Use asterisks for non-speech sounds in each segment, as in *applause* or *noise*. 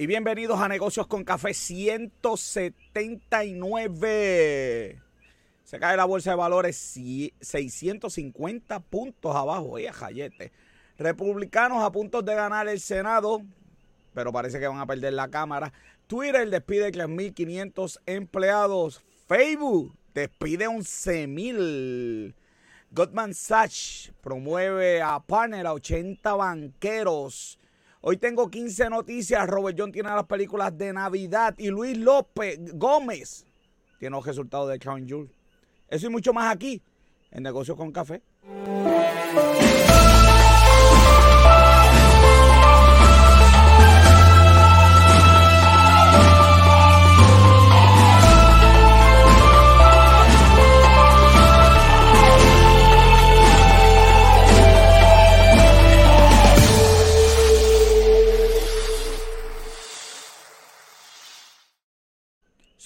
y bienvenidos a Negocios con Café 179. Se cae la bolsa de valores 650 puntos abajo. Oye, jayete. Republicanos a punto de ganar el Senado, pero parece que van a perder la Cámara. Twitter despide 3.500 empleados. Facebook despide 11.000. Goldman Sachs promueve a partner a 80 banqueros. Hoy tengo 15 noticias. Robert John tiene las películas de Navidad y Luis López Gómez tiene los resultados de Crown Jewel. Eso y mucho más aquí en Negocios con Café.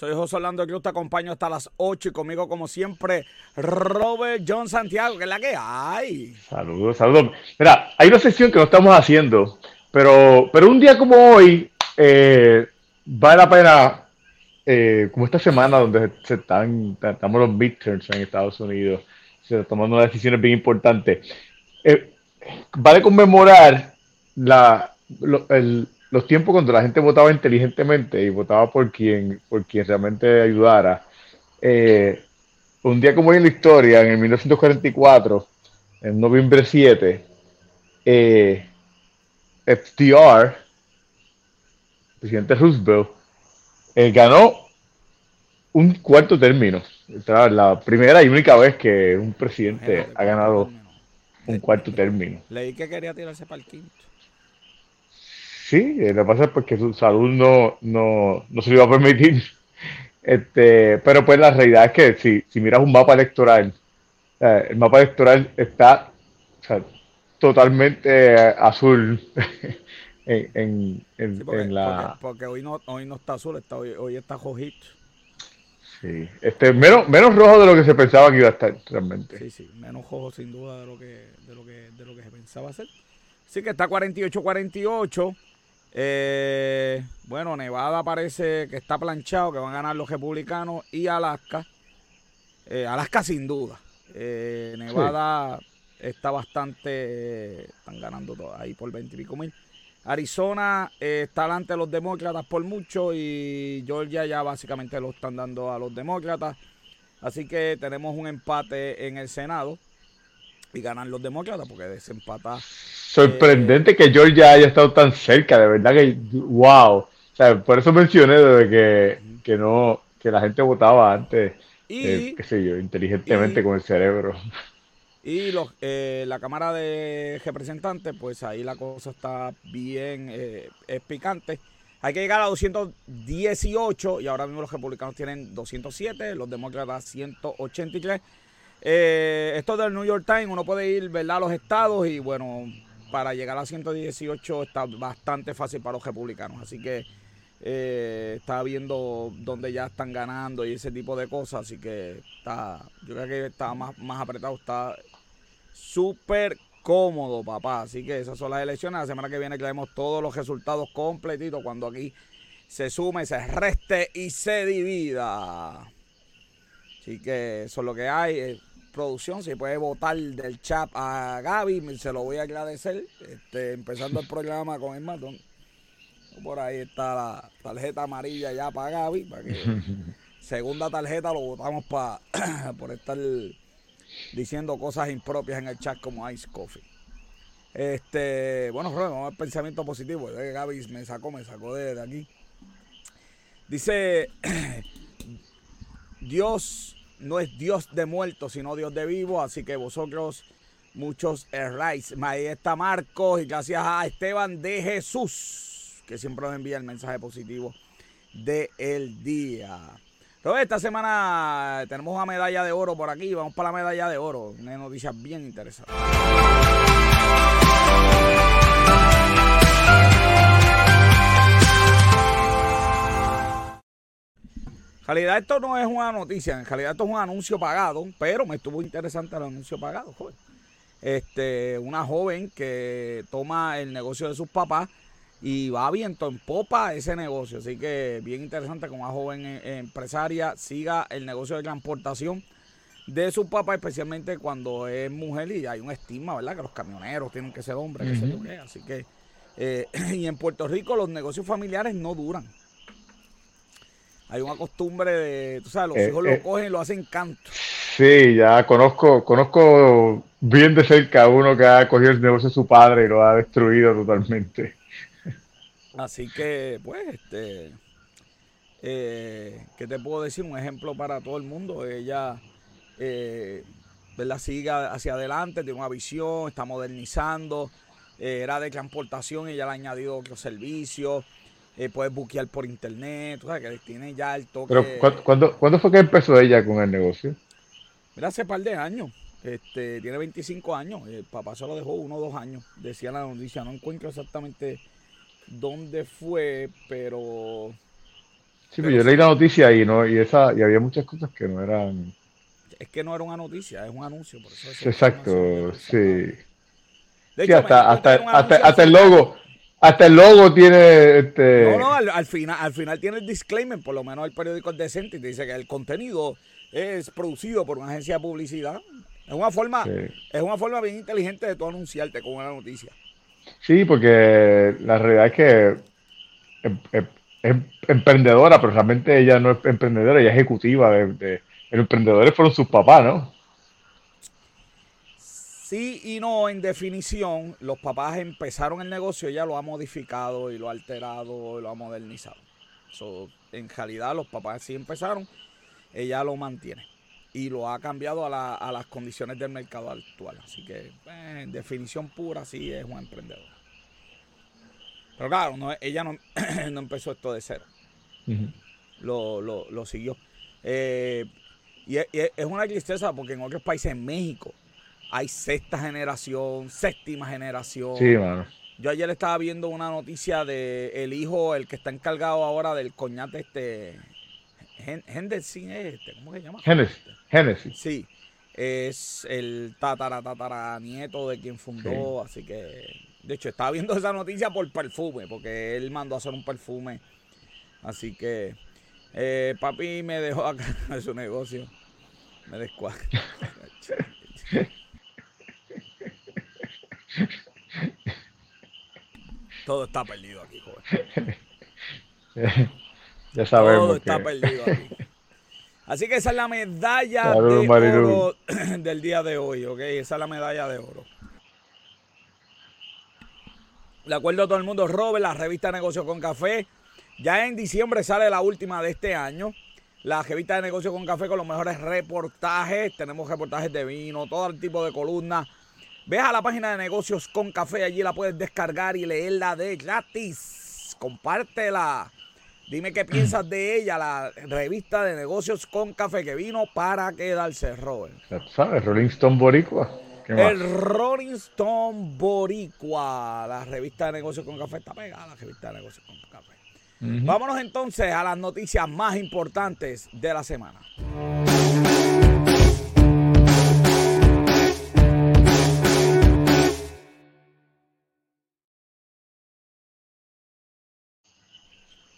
Soy José Orlando Cruz, te acompaño hasta las 8 y conmigo como siempre Robert John Santiago, que es la que hay. Saludos, saludos. Mira, hay una sesión que no estamos haciendo, pero, pero un día como hoy eh, vale la pena, eh, como esta semana donde se están, estamos los midterms en Estados Unidos, se están tomando unas decisiones bien importantes, eh, vale conmemorar la, el, los tiempos cuando la gente votaba inteligentemente y votaba por quien, por quien realmente ayudara. Eh, un día como hoy en la historia, en el 1944, en noviembre 7, eh, FDR, presidente Roosevelt, eh, ganó un cuarto término. La primera y única vez que un presidente ha ganado un cuarto término. Leí que quería tirarse para el quinto. Sí, eh, lo que pasa es porque su salud no, no, se lo iba a permitir. *laughs* Este, pero pues la realidad es que si, si miras un mapa electoral, eh, el mapa electoral está totalmente azul *laughs* en, la... Porque, hoy, no, hoy no está azul, está, hoy, está rojito. Sí, este, menos, menos rojo de lo que se pensaba que iba a estar realmente. Sí, sí, menos rojo sin duda de lo que, de lo que, de lo que se pensaba hacer. Así que está 48-48. Eh, bueno, Nevada parece que está planchado, que van a ganar los republicanos y Alaska. Eh, Alaska sin duda. Eh, Nevada está bastante, están ganando todo, ahí por 20 y pico mil. Arizona está delante de los demócratas por mucho y Georgia ya básicamente lo están dando a los demócratas. Así que tenemos un empate en el Senado y ganan los demócratas porque desempata sorprendente que Georgia haya estado tan cerca, de verdad que, wow. O sea, por eso mencioné de que, que no, que la gente votaba antes, y, eh, qué sé yo, inteligentemente con el cerebro. Y los, eh, la Cámara de Representantes, pues ahí la cosa está bien eh, picante. Hay que llegar a 218 y ahora mismo los republicanos tienen 207, los demócratas 183. Eh, esto del New York Times, uno puede ir ¿verdad? a los estados y bueno, para llegar a 118 está bastante fácil para los republicanos. Así que eh, está viendo dónde ya están ganando y ese tipo de cosas. Así que está, yo creo que está más, más apretado, está súper cómodo, papá. Así que esas son las elecciones. La semana que viene traemos todos los resultados completitos cuando aquí se sume, se reste y se divida. Así que eso es lo que hay producción, si puede votar del chat a Gaby, se lo voy a agradecer. Este, empezando el programa con el matón. Por ahí está la tarjeta amarilla ya para Gaby, para que *laughs* segunda tarjeta lo votamos para *clears throat* por estar diciendo cosas impropias en el chat como Ice Coffee. Este, bueno, vamos al pensamiento positivo. Gaby me sacó, me sacó de aquí. Dice *clears throat* Dios no es Dios de muertos, sino Dios de vivos. Así que vosotros muchos erráis. Ahí está Marcos y gracias a Esteban de Jesús, que siempre nos envía el mensaje positivo del el día. Pero esta semana tenemos una medalla de oro por aquí. Vamos para la medalla de oro. Una noticia bien interesante. En realidad esto no es una noticia, en realidad esto es un anuncio pagado, pero me estuvo interesante el anuncio pagado, joven. Este, una joven que toma el negocio de sus papás y va viento en popa ese negocio. Así que bien interesante que una joven eh, empresaria siga el negocio de transportación de su papá, especialmente cuando es mujer y hay un estigma, ¿verdad? Que los camioneros tienen que ser hombres, que sé yo qué. Así que, eh, *clears throat* y en Puerto Rico los negocios familiares no duran. Hay una costumbre de, tú sabes, los Eh, hijos eh. lo cogen y lo hacen canto. Sí, ya conozco, conozco bien de cerca a uno que ha cogido el negocio de su padre y lo ha destruido totalmente. Así que, pues, este, eh, ¿qué te puedo decir? Un ejemplo para todo el mundo. Ella, eh, ¿verdad? Sigue hacia adelante, tiene una visión, está modernizando. eh, era de transportación y ya le ha añadido otros servicios. Eh, puedes buquear por internet, o sea, que tiene ya el toque. Pero ¿cu- ¿cuándo, cuándo fue que empezó ella con el negocio? Mira, hace par de años. Este, tiene 25 años. El papá se lo dejó uno o dos años. Decía la noticia. No encuentro exactamente dónde fue, pero Sí, pero yo leí la noticia y no y esa y había muchas cosas que no eran es que no era una noticia, es un anuncio. Por eso exacto, sí. De hecho, hasta hasta hasta, hasta el logo, hasta el logo tiene este No, no, al, al final, al final tiene el disclaimer, por lo menos el periódico es decente y te dice que el contenido es producido por una agencia de publicidad. Es una forma, Sí. es una forma bien inteligente de tú anunciarte con una noticia. Sí, porque la realidad es que em- em- es emprendedora, pero realmente ella no es emprendedora, ella es ejecutiva de, de- los emprendedores fueron sus papás, ¿no? Sí y no, en definición, los papás empezaron el negocio, ella lo ha modificado y lo ha alterado y lo ha modernizado. So, en realidad los papás sí empezaron, ella lo mantiene y lo ha cambiado a, la- a las condiciones del mercado actual. Así que, eh, en definición pura, sí es una emprendedora. Pero claro, no, ella no, *clears throat* no empezó esto de cero lo, lo, lo siguió. Eh, y, es, y es una tristeza porque en otros países, en México, hay sexta generación, séptima generación. Sí, mano. Yo ayer estaba viendo una noticia de el hijo, el que está encargado ahora del coñate este, Hen- Henderson, es este, ¿cómo se llama? Génesis. Sí, es el tatara tatara nieto de quien fundó, así que de hecho estaba viendo esa noticia por perfume, porque él mandó a hacer un perfume, así que eh, papi me dejó acá en *laughs* su negocio, me descuadra. *laughs* *laughs* Todo está perdido aquí, joven. *laughs* Ya Todo sabemos está que perdido aquí. Así que esa es la medalla de Marilu. oro *clears throat* del día de hoy, ¿ok? Esa es la medalla de oro. De acuerdo a todo el mundo, Robert, la revista Negocio con Café. Ya en diciembre sale la última de este año. La revista de Negocio con Café con los mejores reportajes. Tenemos reportajes de vino, todo el tipo de columnas. Ve a la página de Negocios con Café, allí la puedes descargar y leerla de gratis. Compártela. Dime qué piensas de ella, la revista de Negocios con Café que vino para quedarse, Robert. sabes, Rolling Stone Boricua. ¿Qué más? El Rolling Stone Boricua, la revista de Negocios con Café está pegada, la revista de Negocios con Café. Ujú. Vámonos entonces a las noticias más importantes de la semana.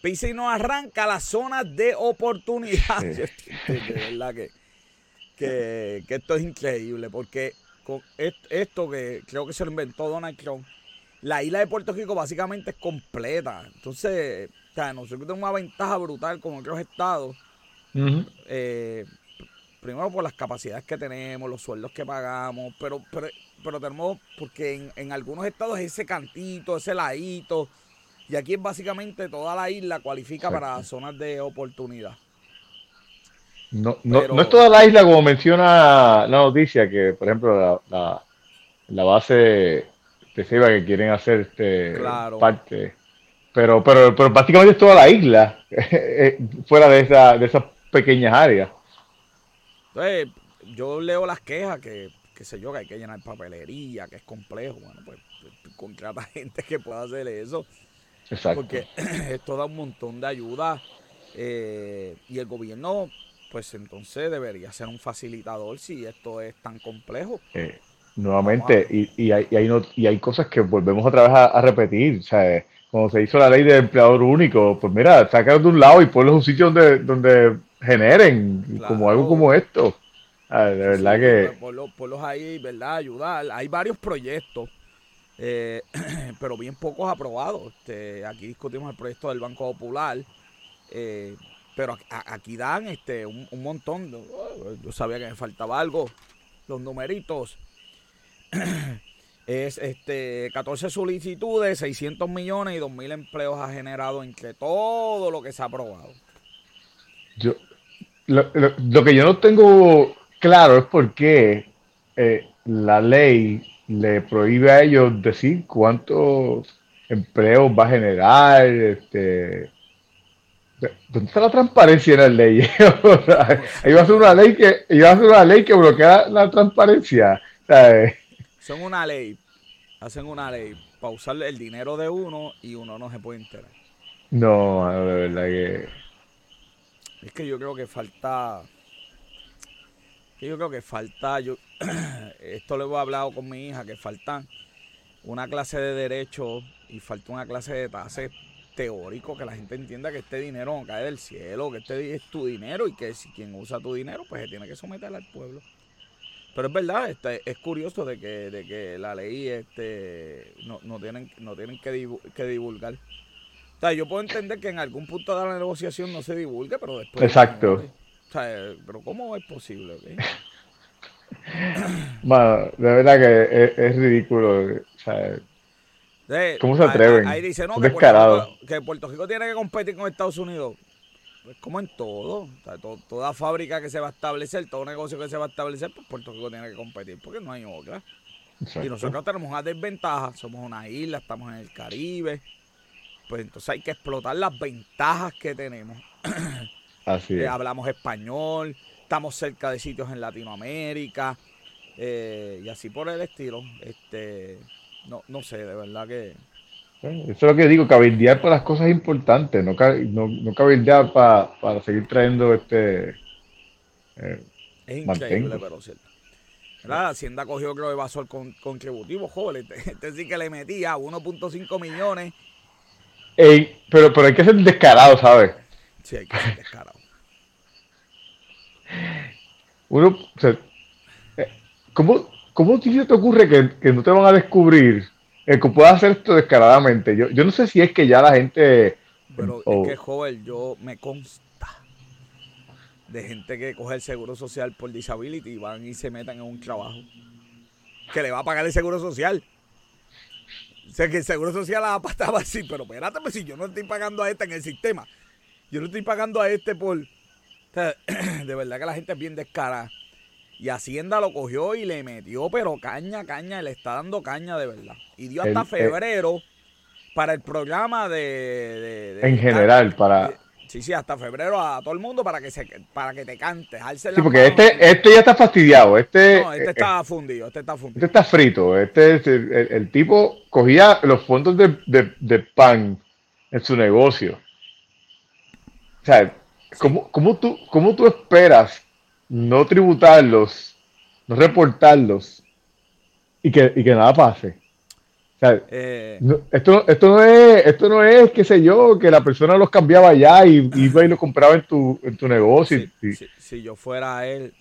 Pisi no arranca las zonas de oportunidad. Sí. *laughs* Yo estoy- De verdad que, que, que esto es increíble porque con esto que creo que se lo inventó Donald Trump, la isla de Puerto Rico básicamente es completa. Entonces, o sea, nosotros tenemos una ventaja brutal con otros estados. Ujú. eh, primero por las capacidades que tenemos, los sueldos que pagamos, pero, pero, pero tenemos, porque en, en algunos estados es ese cantito, ese ladito, y aquí es básicamente toda la isla cualifica Exacto. para zonas de oportunidad. No, no, Pero- no es toda la isla como menciona la noticia, que por ejemplo la, la, la base de Ceiba que quieren hacer este Claro. parte, pero, pero, pero básicamente es toda la isla, *laughs* eh, fuera de, esa, de esas pequeñas áreas. Entonces, yo leo las quejas que, qué sé yo, que hay que llenar papelería, que es complejo. Bueno, pues contrata *laughs* gente que pueda hacer eso. Exacto. porque *clears throat* esto da un montón de ayuda eh, y el gobierno pues entonces debería ser un facilitador si esto es tan complejo Eh, nuevamente, y, y, hay, y, hay no, y hay cosas que volvemos otra vez a, repetir, o sea, cuando se hizo la ley de empleador único, pues mira, saca de un lado y ponlos en un sitio donde, donde generen, como algo como esto. Ah, de verdad que... Ponlos, ahí, ¿verdad? Ayudar. Hay varios proyectos, eh, *clears throat* pero bien pocos aprobados. Este, aquí discutimos el proyecto del Banco Popular. Eh, pero aquí dan este un, montón. yo sabía que me faltaba algo. Los numeritos. *clears throat* es este 14 solicitudes, 600 millones y 2.000 empleos ha generado entre todo lo que se ha aprobado. Yo, lo, que yo no tengo claro es por qué eh, la ley le prohíbe a ellos decir cuántos empleos va a generar, este, ¿Dónde está la transparencia en la ley? *laughs* iba a ser una ley que iba a ser una ley que bloquea la transparencia. Son una ley, hacen una ley para usar el dinero de uno y uno no se puede enterar. No, de verdad que es que yo creo que falta yo creo que falta yo *clears throat* esto lo he hablado con mi hija que falta una clase de derecho y falta una clase de tasas teórico, que la gente entienda que este dinero no cae del cielo, que este es tu dinero y que si quien usa tu dinero, pues se tiene que someter al pueblo. Pero es verdad, este, es curioso de que, de que la ley este, no, no tienen, no tienen que, que divulgar. O sea, yo puedo entender que en algún punto de la negociación no se divulgue, pero después... Exacto. O sea, pero ¿cómo es posible? De verdad que es, es ritículo. O sea, ¿Cómo se atreven? Ahí, dice, no, que Puerto, Rico, que Puerto, Rico, tiene que competir con Estados Unidos. Pues como en todo, toda fábrica que se va a establecer, todo negocio que se va a establecer, pues Puerto Rico tiene que competir, porque no hay otra. Y nosotros tenemos una desventaja, somos una isla, estamos en el Caribe, pues entonces hay que explotar las ventajas que tenemos. Así eh, hablamos español, estamos cerca de sitios en Latinoamérica, eh, y así por el estilo. Este, no, no sé, de verdad que... Eso es lo que digo, cabildear para las cosas importantes, no, no, no cabildear para, para seguir trayendo este... Eh, es increíble, pero cierto. La Hacienda cogió, creo, el con, contributivo, joven. Este, este, sí que le metía 1.5 millones. pero, pero hay que ser descarado, ¿sabes? Sí, hay que ser descarado. Uno, o sea, eh, ¿cómo, ¿Cómo te ocurre que, no te van a descubrir el que pueda hacer esto descaradamente? Yo, yo no sé si es que ya la gente... Pero es que, joven, yo me consta de gente que coge el seguro social por disability y van y se metan en un trabajo que le va a pagar el seguro social. O sea, que el seguro social la va así, *laughs* pero espérate, pues si yo no estoy pagando a este en el sistema, yo no estoy pagando a este por... *clears throat* de verdad que la gente es bien descarada. Y Hacienda lo cogió y le metió, pero caña, caña, le está dando caña de verdad. Y dio hasta febrero para el programa de... en general, para... sí, sí, hasta febrero a todo el mundo para que se para que te cantes. Sí, porque este, este ya está fastidiado. Este, no, este eh, está fundido, este está fundido. Este está frito. Este, el, tipo cogía los fondos de, de, pan en su negocio. O sea, ¿cómo, tú, ¿cómo tú esperas no tributarlos, no reportarlos y que, y que nada pase. Eh. esto, esto, no es, esto no es, qué sé yo, que la persona los cambiaba allá y iba y los compraba en tu, en tu negocio. Si, yo fuera él,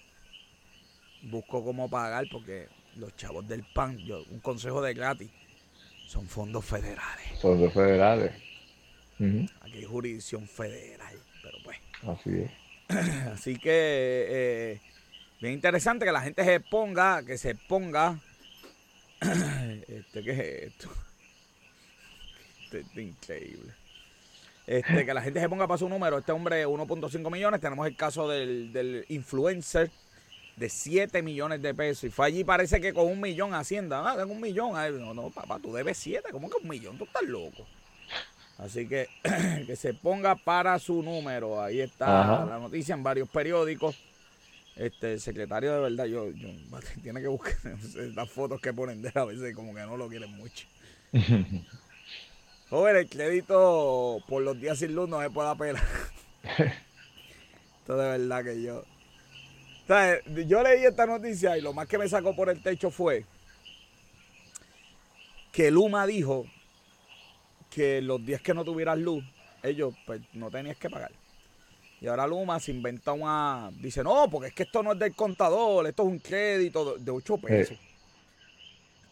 busco cómo pagar porque los chavos del PAN, yo, un consejo de gratis, son fondos federales. Fondos federales. Aquí hay jurisdicción federal. Así es. *clears throat* Así que eh, bien interesante que la gente se ponga, que se ponga. *clears throat* este, ¿qué es esto? *laughs* Este, este increíble. Este, que la gente se ponga para su número. Este hombre 1.5 millones. Tenemos el caso del, influencer de 7 millones de pesos. Y fue allí, parece que con un millón Hacienda. Ah, tengo un millón. no, no, papá, tú debes 7. ¿Cómo que un millón? Tú estás loco. Así que *clears throat* que se ponga para su número. Ahí está la noticia en varios periódicos. Este, el secretario de verdad, yo, yo *laughs* tiene que buscar *laughs* las fotos que ponen de él a veces como que no lo quieren mucho. *laughs* Joder, el crédito por los días sin luz no se puede apelar. Esto de verdad que yo. yo leí esta noticia y lo más que me sacó por el techo fue que Luma dijo que los días que no tuvieras luz, ellos pues no tenías que pagar. Y ahora Luma se inventa una. Dice, no, porque es que esto no es del contador, esto es un crédito de 8 pesos.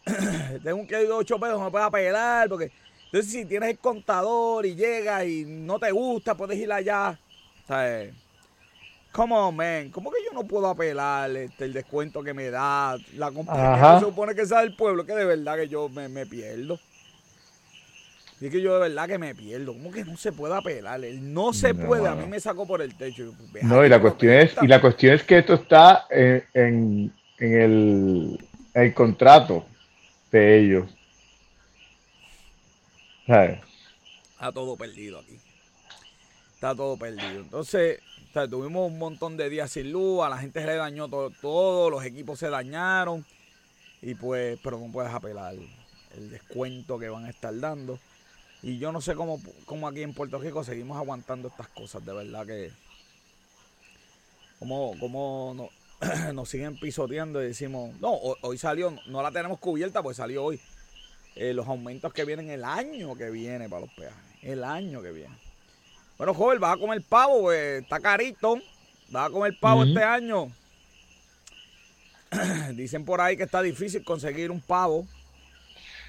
*clears throat* de un crédito de 8 pesos, no puedes apelar, porque. Entonces, si tienes el contador y llegas y no te gusta, puedes ir allá. ¿Sabes? Come on, man. ¿Cómo que yo no puedo apelar este, el descuento que me da la compañía? Se supone que sea del pueblo, que de verdad que yo me, me pierdo. Y que yo de verdad que me pierdo. ¿Cómo que no se puede apelar? no se puede. A mí me sacó por el techo. No, y la cuestión es, y la cuestión es que esto está en, el, contrato de ellos. Está todo perdido aquí. Está todo perdido. Entonces, tuvimos un montón de días sin luz, a la gente se le dañó todo, todo, los equipos se dañaron. Y pues, pero no puedes apelar el descuento que van a estar dando. Y yo no sé cómo, cómo aquí en Puerto Rico seguimos aguantando estas cosas, de verdad que. Cómo, cómo no, *clears throat* nos siguen pisoteando y decimos, no, hoy, salió, no la tenemos cubierta, pues salió hoy. Eh, los aumentos que vienen el año que viene para los peajes. El año que viene. Bueno, joven, vas a comer pavo, pues, está carito. Vas a comer pavo este año. *clears throat* Dicen por ahí que está difícil conseguir un pavo.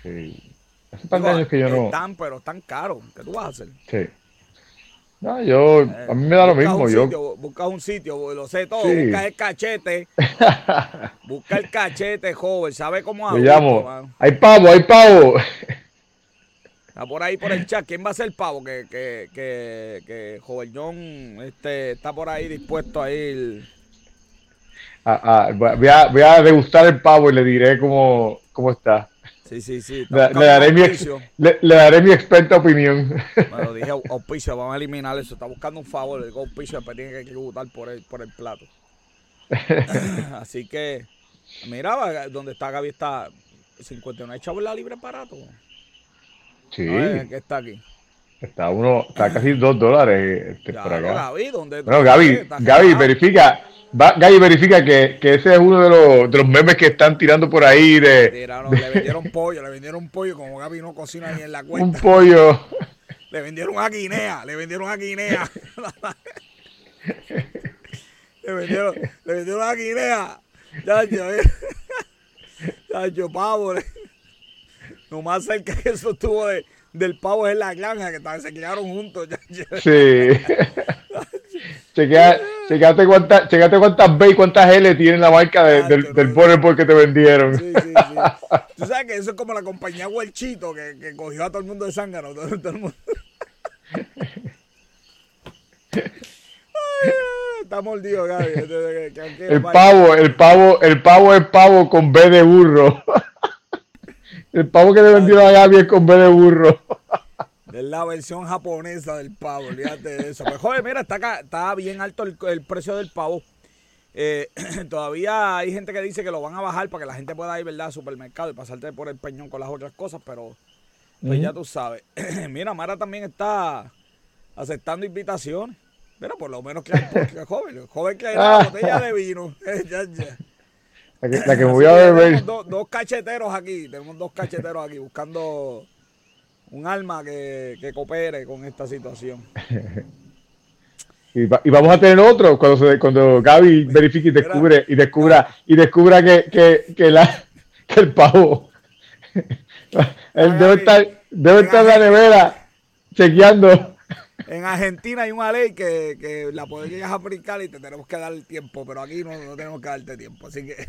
Sí. Hace tantos años que yo no. Están, pero están caros. ¿Qué tú vas a hacer? Sí. No, yo, eh, a mí me da lo mismo. yo... buscas un sitio, lo sé todo. Busca el cachete. *laughs* busca el cachete, joven. ¿Sabe cómo hago? llamo. Hay pavo, hay pavo. Está por ahí por el chat. ¿Quién va a ser el pavo? Que, que, que, que Joven John este, está por ahí dispuesto a ir. Ah, ah, voy, a, voy a degustar el pavo y le diré cómo, cómo está. Sí, sí, sí. Le, daré mi, le, daré mi, experta opinión. *laughs* Bueno, dije auspicio, vamos a eliminar eso. Está buscando un favor, le digo auspicio, después tiene que tributar por el, por el plato. *laughs* Así que, mira, donde está Gaby está 51 chavos la libre barato. Sí. ¿Qué está aquí? Está uno, está casi 2 dólares este, por acá. Gaby, ¿dónde, bueno, Gaby, Gaby, verifica, Va, verifica que, que, ese es uno de los, de los memes que están tirando por ahí de... le vendieron pollo, le vendieron pollo, como Gaby no cocina ni en la cuenta. Un pollo. *laughs* Le vendieron a Guinea, le vendieron a Guinea. *laughs* le, vendieron, le vendieron a Guinea. Chacho, *laughs* chacho, pavo. Lo más cerca que eso estuvo de, del pavo es la granja, que se quedaron juntos. Sí. Chequeate cuántas, chequeate cuántas B y cuántas L tiene la marca del, del por que te vendieron. Sí, sí, sí. *laughs* Tú sabes que eso es como la compañía Huelchito que, que cogió a todo el mundo de zángano. Todo, el mundo. está mordido, Gaby. El pavo, el pavo, el pavo es pavo con B de burro. *laughs* El pavo que le vendieron a Gaby es con B de burro. *laughs* Es la versión japonesa del pavo, olvídate de eso. Pues joder, mira, está, está bien alto el, precio del pavo. Eh, *clears throat* todavía hay gente que dice que lo van a bajar para que la gente pueda ir, ¿verdad?, al supermercado y pasarte por el peñón con las otras cosas, pero pues ya tú sabes. *clears throat* mira, Mara también está aceptando invitaciones. Mira, por lo menos que hay joven, joven que hay una botella de vino. *laughs* ya, ya. La que, me voy a beber. dos cacheteros aquí, tenemos dos cacheteros aquí buscando un alma que, coopere con esta situación. *laughs* Y, vamos a tener otro cuando cuando Gaby verifique y descubre y descubra y descubra que, que, la, *laughs* el pavo *laughs* debe estar debe estar en la nevera chequeando. En Argentina hay una ley que, que la podrías aplicar y te tenemos que dar el tiempo, pero aquí no, no tenemos que darte tiempo. Así que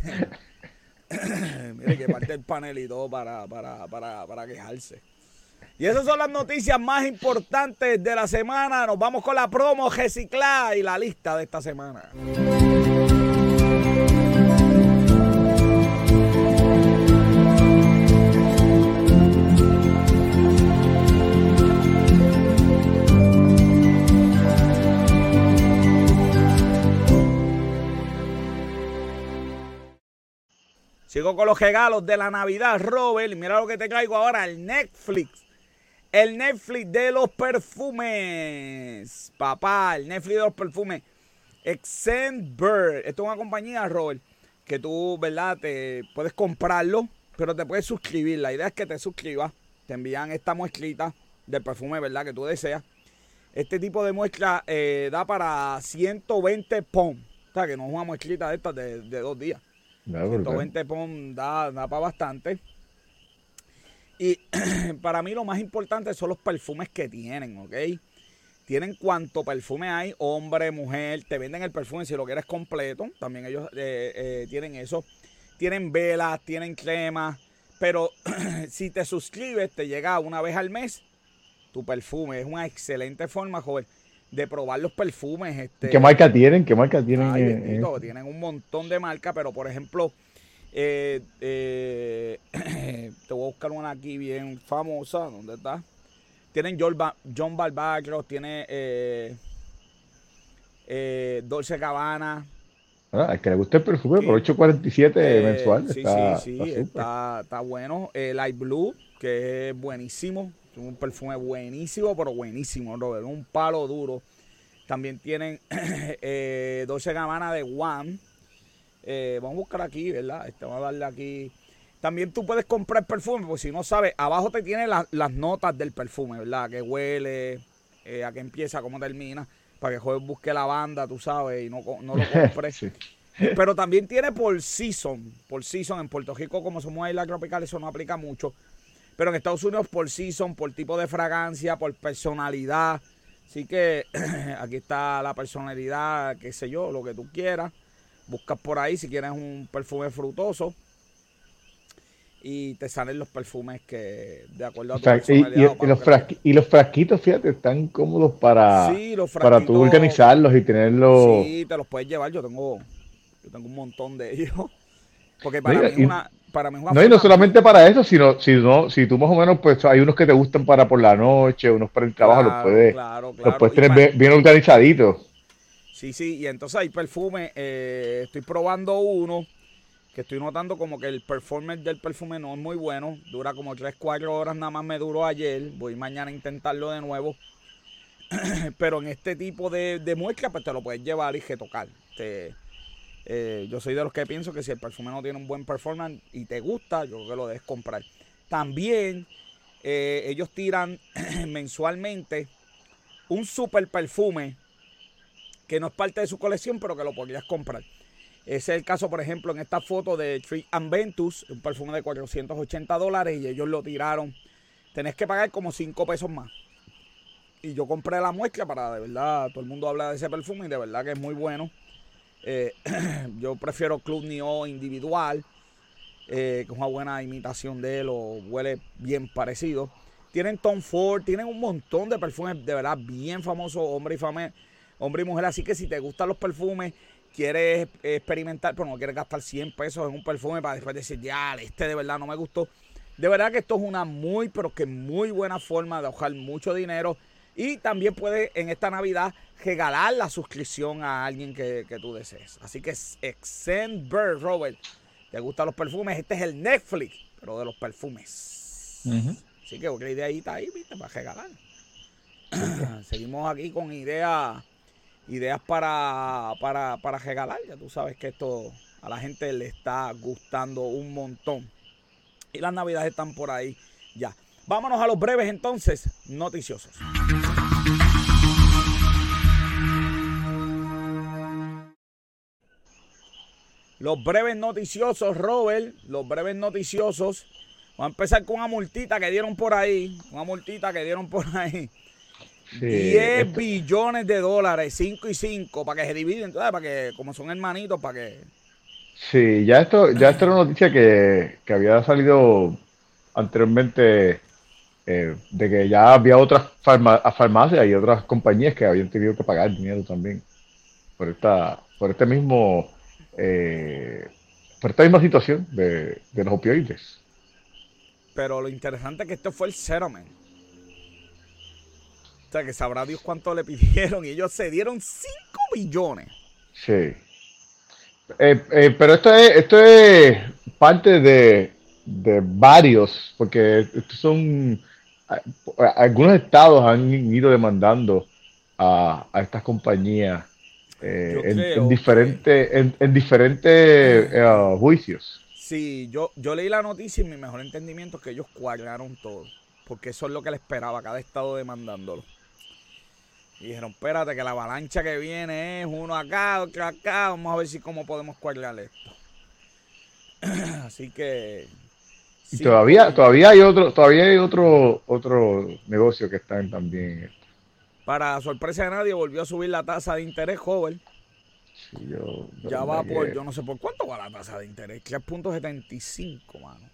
mire que parte el panel y todo para, para, para, para quejarse. Y esas son las noticias más importantes de la semana. Nos vamos con la promo reciclada y la lista de esta semana. Sigo con los regalos de la Navidad, Robert. Y mira lo que te traigo ahora, el Netflix el Netflix de los perfumes. Papá, el Netflix de los perfumes. Bird. Esto es una compañía, Robert, que tú, ¿verdad? Te puedes comprarlo pero te puedes suscribir. La idea es que te suscribas, te envían esta muestrita del perfume, ¿verdad? Que tú deseas. Este tipo de muestra eh, da para 120 pom. O sea, que no es una muestrita de estas de, dos días. 120 pom da, da para bastante. Y *clears throat* para mí lo más importante son los perfumes que tienen, ¿ok? Tienen cuánto perfume hay, hombre, mujer, te venden el perfume si lo quieres completo, también ellos eh, eh, tienen eso. Tienen velas, tienen cremas, pero *clears throat* si te suscribes, te llega una vez al mes tu perfume. Es una excelente forma, joven, de probar los perfumes. Este, ¿Qué marca tienen? ¿Qué marca tienen? tienen un montón de marcas, pero por ejemplo, eh, *clears throat* te voy a buscar una aquí bien famosa. ¿Dónde está? Tienen John, John tiene eh, eh, Dolce Cabana. Ah, que le guste el perfume por 8.47 eh, mensual. Sí, está, sí, sí, está, está, bueno. Light Blue, que es buenísimo. un perfume buenísimo, pero buenísimo, Robert. Un palo duro. También tienen *clears throat* eh, Dolce Gabbana de One. Vamos a buscar aquí, ¿verdad? Este, vamos a darle aquí. También tú puedes comprar perfume, porque si no sabes, abajo te tiene las notas del perfume, ¿verdad? Que huele, eh, a qué empieza, cómo termina, para que juegues busque la banda, tú sabes, y no, no lo *laughs* compres. Pero también tiene por season, por season. En Puerto Rico, como somos isla tropical, eso no aplica mucho. Pero en Estados Unidos, por season, por tipo de fragancia, por personalidad. Así que *clears throat* aquí está la personalidad, qué sé yo, lo que tú quieras. Buscas por ahí si quieres un perfume frutoso y te salen los perfumes que de acuerdo a tu personalidad y, los y, los frasquitos, fíjate, están cómodos para, para tú organizarlos y tenerlos. Sí, te los puedes llevar. Yo tengo, yo tengo un montón de ellos. Porque para mí es una. Para mí es una no, y no solamente para eso, sino si, no, si tú más o menos, pues hay unos que te gustan para por la noche, unos para el trabajo, los puedes, los puedes tener bien, organizaditos. Sí, sí, y entonces hay perfumes, eh, estoy probando uno que estoy notando como que el performance del perfume no es muy bueno. Dura como 3, 4 horas, nada más me duró ayer. Voy mañana a intentarlo de nuevo. *clears throat* Pero en este tipo de, de muestra, pues te lo puedes llevar y que tocar. Eh, yo soy de los que pienso que si el perfume no tiene un buen performance y te gusta, yo creo que lo debes comprar. También eh, ellos tiran *clears throat* mensualmente un super perfume que no es parte de su colección, pero que lo podrías comprar. Ese es el caso, por ejemplo, en esta foto de Tree Ventus, un perfume de 480 dólares y ellos lo tiraron. Tenés que pagar como 5 pesos más. Y yo compré la muestra para, de verdad, todo el mundo habla de ese perfume y de verdad que es muy bueno. Eh, *clears throat* yo prefiero Club Neo individual, eh, que es una buena imitación de él o huele bien parecido. Tienen Tom Ford, tienen un montón de perfumes de verdad bien famosos, hombre y, fame, hombre y mujer. Así que si te gustan los perfumes quieres experimentar, pero no quieres gastar 100 pesos en un perfume para después decir, ya, este de verdad no me gustó. De verdad que esto es una muy, pero que muy buena forma de ahorrar mucho dinero. Y también puedes en esta Navidad regalar la suscripción a alguien que, tú desees. Así que Exen Bird, Robert. ¿Te gustan los perfumes? Este es el Netflix, pero de los perfumes. Así que otra idea ahí está ahí, ¿viste? Para regalar. *clears throat* Seguimos aquí con ideas ideas para, para, para regalar. Ya tú sabes que esto a la gente le está gustando un montón. Y las navidades están por ahí ya. Vámonos a los breves entonces, noticiosos. Los breves noticiosos, Robert, los breves noticiosos. Vamos a empezar con una multita que dieron por ahí. Una multita que dieron por ahí. 10 billones de dólares, 5 y 5, para que se dividen, para que, como son hermanitos, para que... Sí, ya esto, ya esto era una noticia que, había salido anteriormente eh, de que ya había otras farmacias y otras compañías que habían tenido que pagar dinero también por esta, por este mismo, eh, por esta misma situación de, de los opioides. Pero lo interesante es que esto fue el settlement que sabrá Dios cuánto le pidieron y ellos se dieron 5 billones. Sí. Eh, eh, pero esto es, esto es parte de, varios, porque estos son algunos estados han ido demandando a, estas compañías eh, en, diferentes en, diferentes juicios. Sí, yo, yo leí la noticia y mi mejor entendimiento es que ellos cuadraron todo. Porque eso es lo que le esperaba, cada estado demandándolo. Y dijeron, espérate, que la avalancha que viene es uno acá, otro acá. Vamos a ver si cómo podemos cuadrar esto. *clears throat* Así que. Y todavía, todavía hay otro, todavía hay otro, otro negocio que están también. Para sorpresa de nadie, volvió a subir la tasa de interés joven. Sí, yo, ya va por, yo no sé por cuánto va la tasa de interés, 3.75, mano.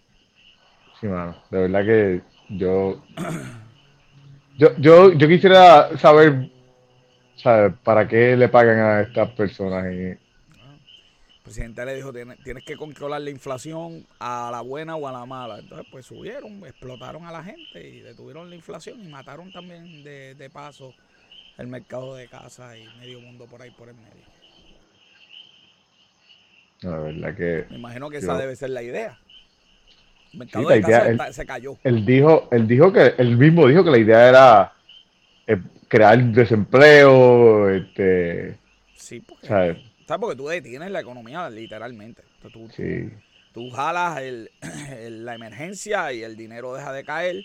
Sí, mano, de verdad que yo, *clears throat* yo, yo, yo quisiera saber, para qué le pagan a estas personas. El presidente le dijo, tienes, tienes que controlar la inflación a la buena o a la mala. Entonces, pues subieron, explotaron a la gente y detuvieron la inflación y mataron también de, de paso el mercado de casa y medio mundo por ahí por el medio. La verdad que... Me imagino que esa debe ser la idea. Mercado de se cayó. Él dijo, él dijo que, él mismo dijo que la idea era eh, crear desempleo, este... Sí, porque, ¿sabes? porque tú detienes la economía literalmente. Tú, sí. tú jalas *clears throat* el, la emergencia y el dinero deja de caer.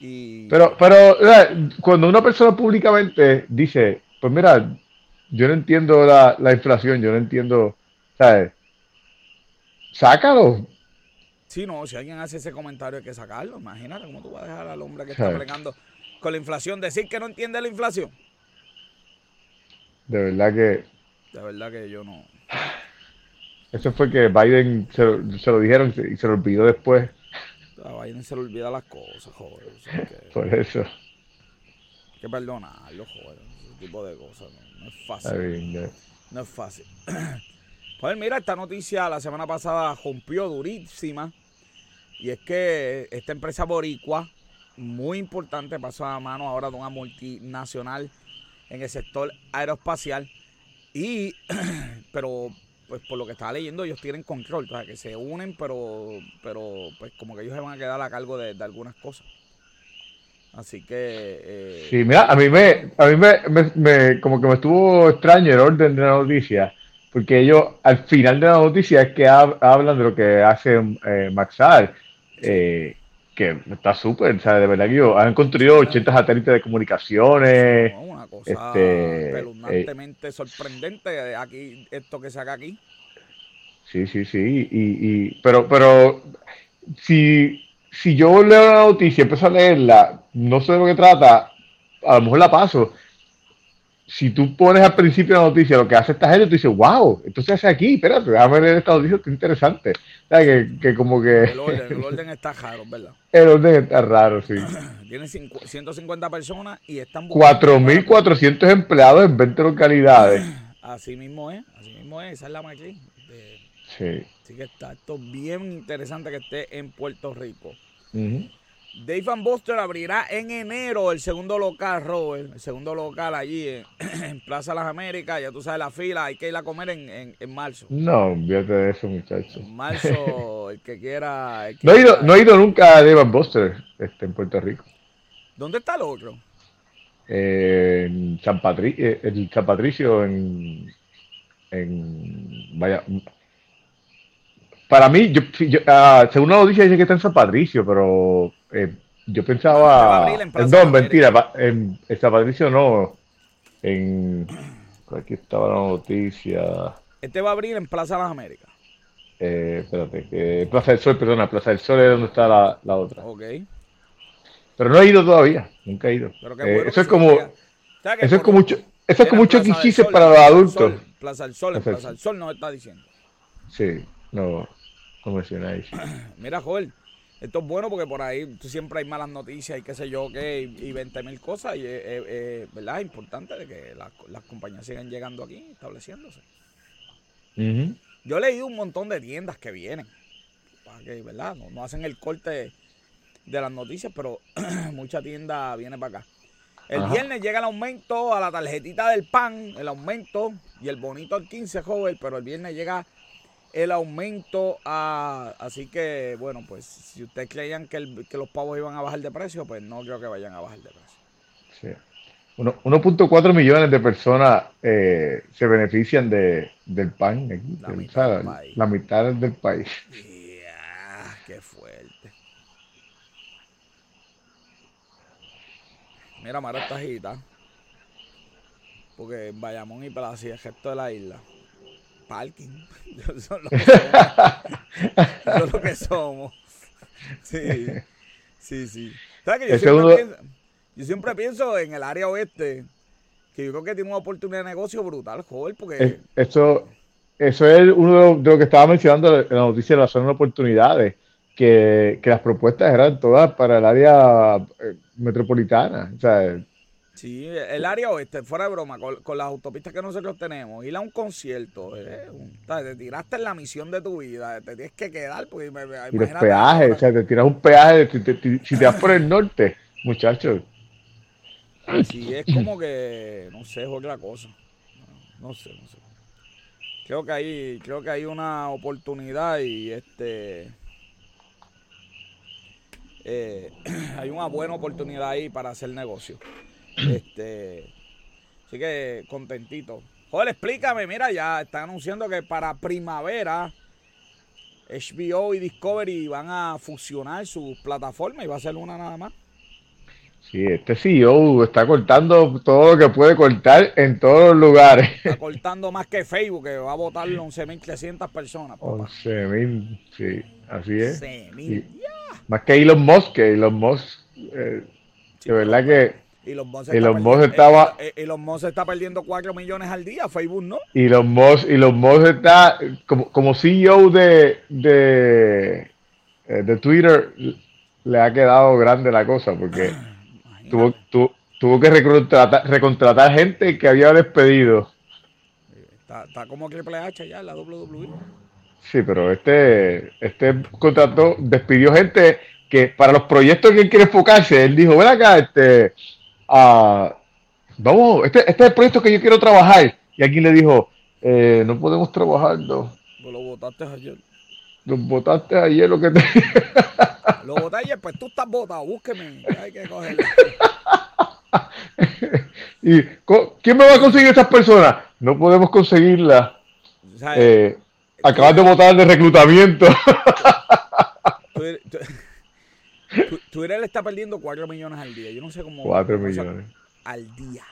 Y... Pero, pero cuando una persona públicamente dice, pues mira, yo no entiendo la, la inflación, yo no entiendo ¿Sabes? Sácalo. Sí, no, si alguien hace ese comentario hay que sacarlo. Imagínate cómo tú vas a dejar al hombre que está plegando con la inflación decir que no entiende la inflación. De verdad que. De verdad que yo no. Eso fue que Biden se, lo dijeron y se lo olvidó después. A Biden se le olvida las cosas, joder. Por eso. Hay que perdonarlo, joder. Ese tipo de cosas. No, es fácil. no es fácil. *clears throat* Pues mira, esta noticia la semana pasada rompió durísima. Y es que esta empresa boricua, muy importante, pasó a mano ahora de una multinacional en el sector aeroespacial. Y, *clears throat* pero, pues por lo que estaba leyendo, ellos tienen control, o sea, que se unen, pero, pero, pues como que ellos se van a quedar a cargo de, algunas cosas. Así que... Eh, sí, mira, a mí me, a mí me, me, como que me estuvo extraño el orden de la noticia porque ellos al final de la noticia es que hablan de lo que hace eh, Maxar, eh, que está súper, sea, De verdad que han construido 80 satélites de comunicaciones. una cosa este, eh, sorprendente aquí, esto que saca aquí. Sí, sí, sí. Y, y, pero, pero si, si yo leo la noticia y empiezo a leerla, no sé de lo que trata, a lo mejor la paso si tú pones al principio de la noticia lo que hace esta gente, tú dices, wow, esto se hace aquí, espérate, déjame leer esta noticia, que interesante. O que, que, como que... El orden, el orden está raro, ¿verdad? *laughs* El orden está raro, sí. *clears throat* Tiene 150 personas y están... 4.400 empleados en 20 localidades. *clears throat* Así mismo es, así mismo es, esa es la matriz. Sí. Así que está esto bien interesante que esté en Puerto Rico. Dave Van Buster abrirá en enero el segundo local, Robert. El segundo local allí *clears throat* en, Plaza Las Américas. Ya tú sabes la fila, hay que ir a comer en, en, marzo. No, olvídate de eso, muchachos. En marzo, *laughs* el que quiera. no, he ido, no he ido nunca a Dave Van Buster este, en Puerto Rico. ¿Dónde está el otro? en San, Patricio, eh, el San Patricio, en. en vaya, para mí, yo, ah, según la noticia dice que está en San Patricio, pero eh, yo pensaba. En no, mentira, en, San Patricio no. En. Aquí estaba la noticia. Este va a abrir en Plaza de las Américas. Eh, espérate, Plaza del Sol, perdona, Plaza del Sol es donde está la, la otra. Ok. Pero no he ido todavía, nunca he ido. Eh, eso, es como, eso es como. mucho, eso es como mucho para los adultos. Plaza del Sol, Plaza del Sol nos está diciendo. Sí, no, no mencionáis. *clears throat* Mira, Joel, esto es bueno porque por ahí siempre hay malas noticias y qué sé yo qué, y, 20 mil cosas. Y es ¿verdad? importante de que las compañías sigan llegando aquí, estableciéndose. Yo he leído un montón de tiendas que vienen, para que, ¿verdad? No, hacen el corte de las noticias, pero *clears throat* mucha tienda viene para acá. El viernes llega el aumento a la tarjetita del pan, el aumento y el bonito al 15, joven, pero el viernes llega el aumento. A, así que, bueno, pues si ustedes creían que, los pavos iban a bajar de precio, pues no creo que vayan a bajar de precio. Sí. 1.4 millones de personas eh, se benefician de, del PAN aquí, La del- mitad del país. la mitad del país. Qué fuerte. Mira, Mara está agita. Porque en Bayamón y Plaza y el resto de la isla. Parking. *laughs* Es lo que somos. Eso es lo que somos. Sí. Sí, sí. ¿Sabes que yo, siempre pienso, yo siempre pienso en el área oeste. Que yo creo que tiene una oportunidad de negocio brutal, joven, porque. Es- Eso, eso es uno de lo, de lo que estaba mencionando en la noticia de la zona de oportunidades, que, que las propuestas eran todas para el área eh, metropolitana. O sea, Sí, el área oeste, fuera de broma, con, con las autopistas que nosotros tenemos, ir a un concierto, eh, te tiraste en la misión de tu vida, te tienes que quedar, porque me- me- y los peajes, o sea, te tiras un peaje, te- te- te- si te vas por el norte, muchachos. Sí, es como que, no sé, es otra cosa. No, no sé, no sé. Creo que hay, creo que hay una oportunidad y este eh, *clears throat* hay una buena oportunidad ahí para hacer negocio. Este, así que contentito. Joder, explícame, mira, ya están anunciando que para primavera HBO y Discovery van a fusionar sus plataformas y va a ser una nada más. Sí, este CEO está cortando todo lo que puede cortar en todos los lugares. Está cortando más que Facebook, que va a votar 11.300 personas, papá. 11 mil, sí, así es. 11.000. Y- Más que Elon Musk, que Elon Musk, eh, Sí, de verdad que Está Musk perdiendo- estaba- eh, eh, Elon Musk está perdiendo 4 millones al día, Facebook no. Elon Musk, Elon Musk está como, como CEO de, de, eh, de Twitter, le ha quedado grande la cosa porque tuvo, tu- tuvo que recontratar, recontratar gente que había despedido. Está, está como Triple H ya en la WWE. Sí, pero este, este contrató, despidió gente que para los proyectos que él quiere enfocarse, él dijo, ven acá, este, ah, vamos, este, este es el proyecto que yo quiero trabajar. Y alguien le dijo, eh, no podemos trabajarlo. Pues lo votaste ayer. Los votaste ayer lo que te... *laughs* Lo voté ayer, pues tú estás votado, búsqueme. Hay que cogerlo. *laughs* ¿Y quién me va a conseguir estas personas? No podemos conseguirlas. Eh, acabas de votar de reclutamiento. Twitter le está perdiendo 4 millones al día. Yo no sé cómo. 4 cómo esa- millones. Al día.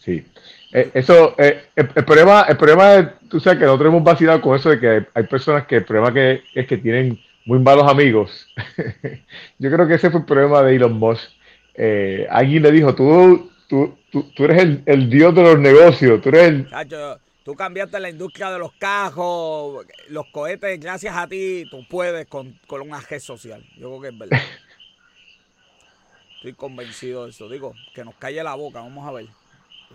Sí. Eh, eso, eh, el, el problema, el problema es, tú sabes que nosotros hemos vacilado con eso de que hay, hay personas que el problema que, es que tienen muy malos amigos. *laughs* Yo creo que ese fue el problema de Elon Musk. Eh, alguien le dijo, tú, tú, tú, tú eres el, el dios de los negocios, tú eres el... Chacho, tú cambiaste la industria de los cajos, los cohetes, gracias a ti, tú puedes con, con una social. Yo creo que es verdad. *laughs* Estoy convencido de eso. Digo, que nos calle la boca, vamos a ver.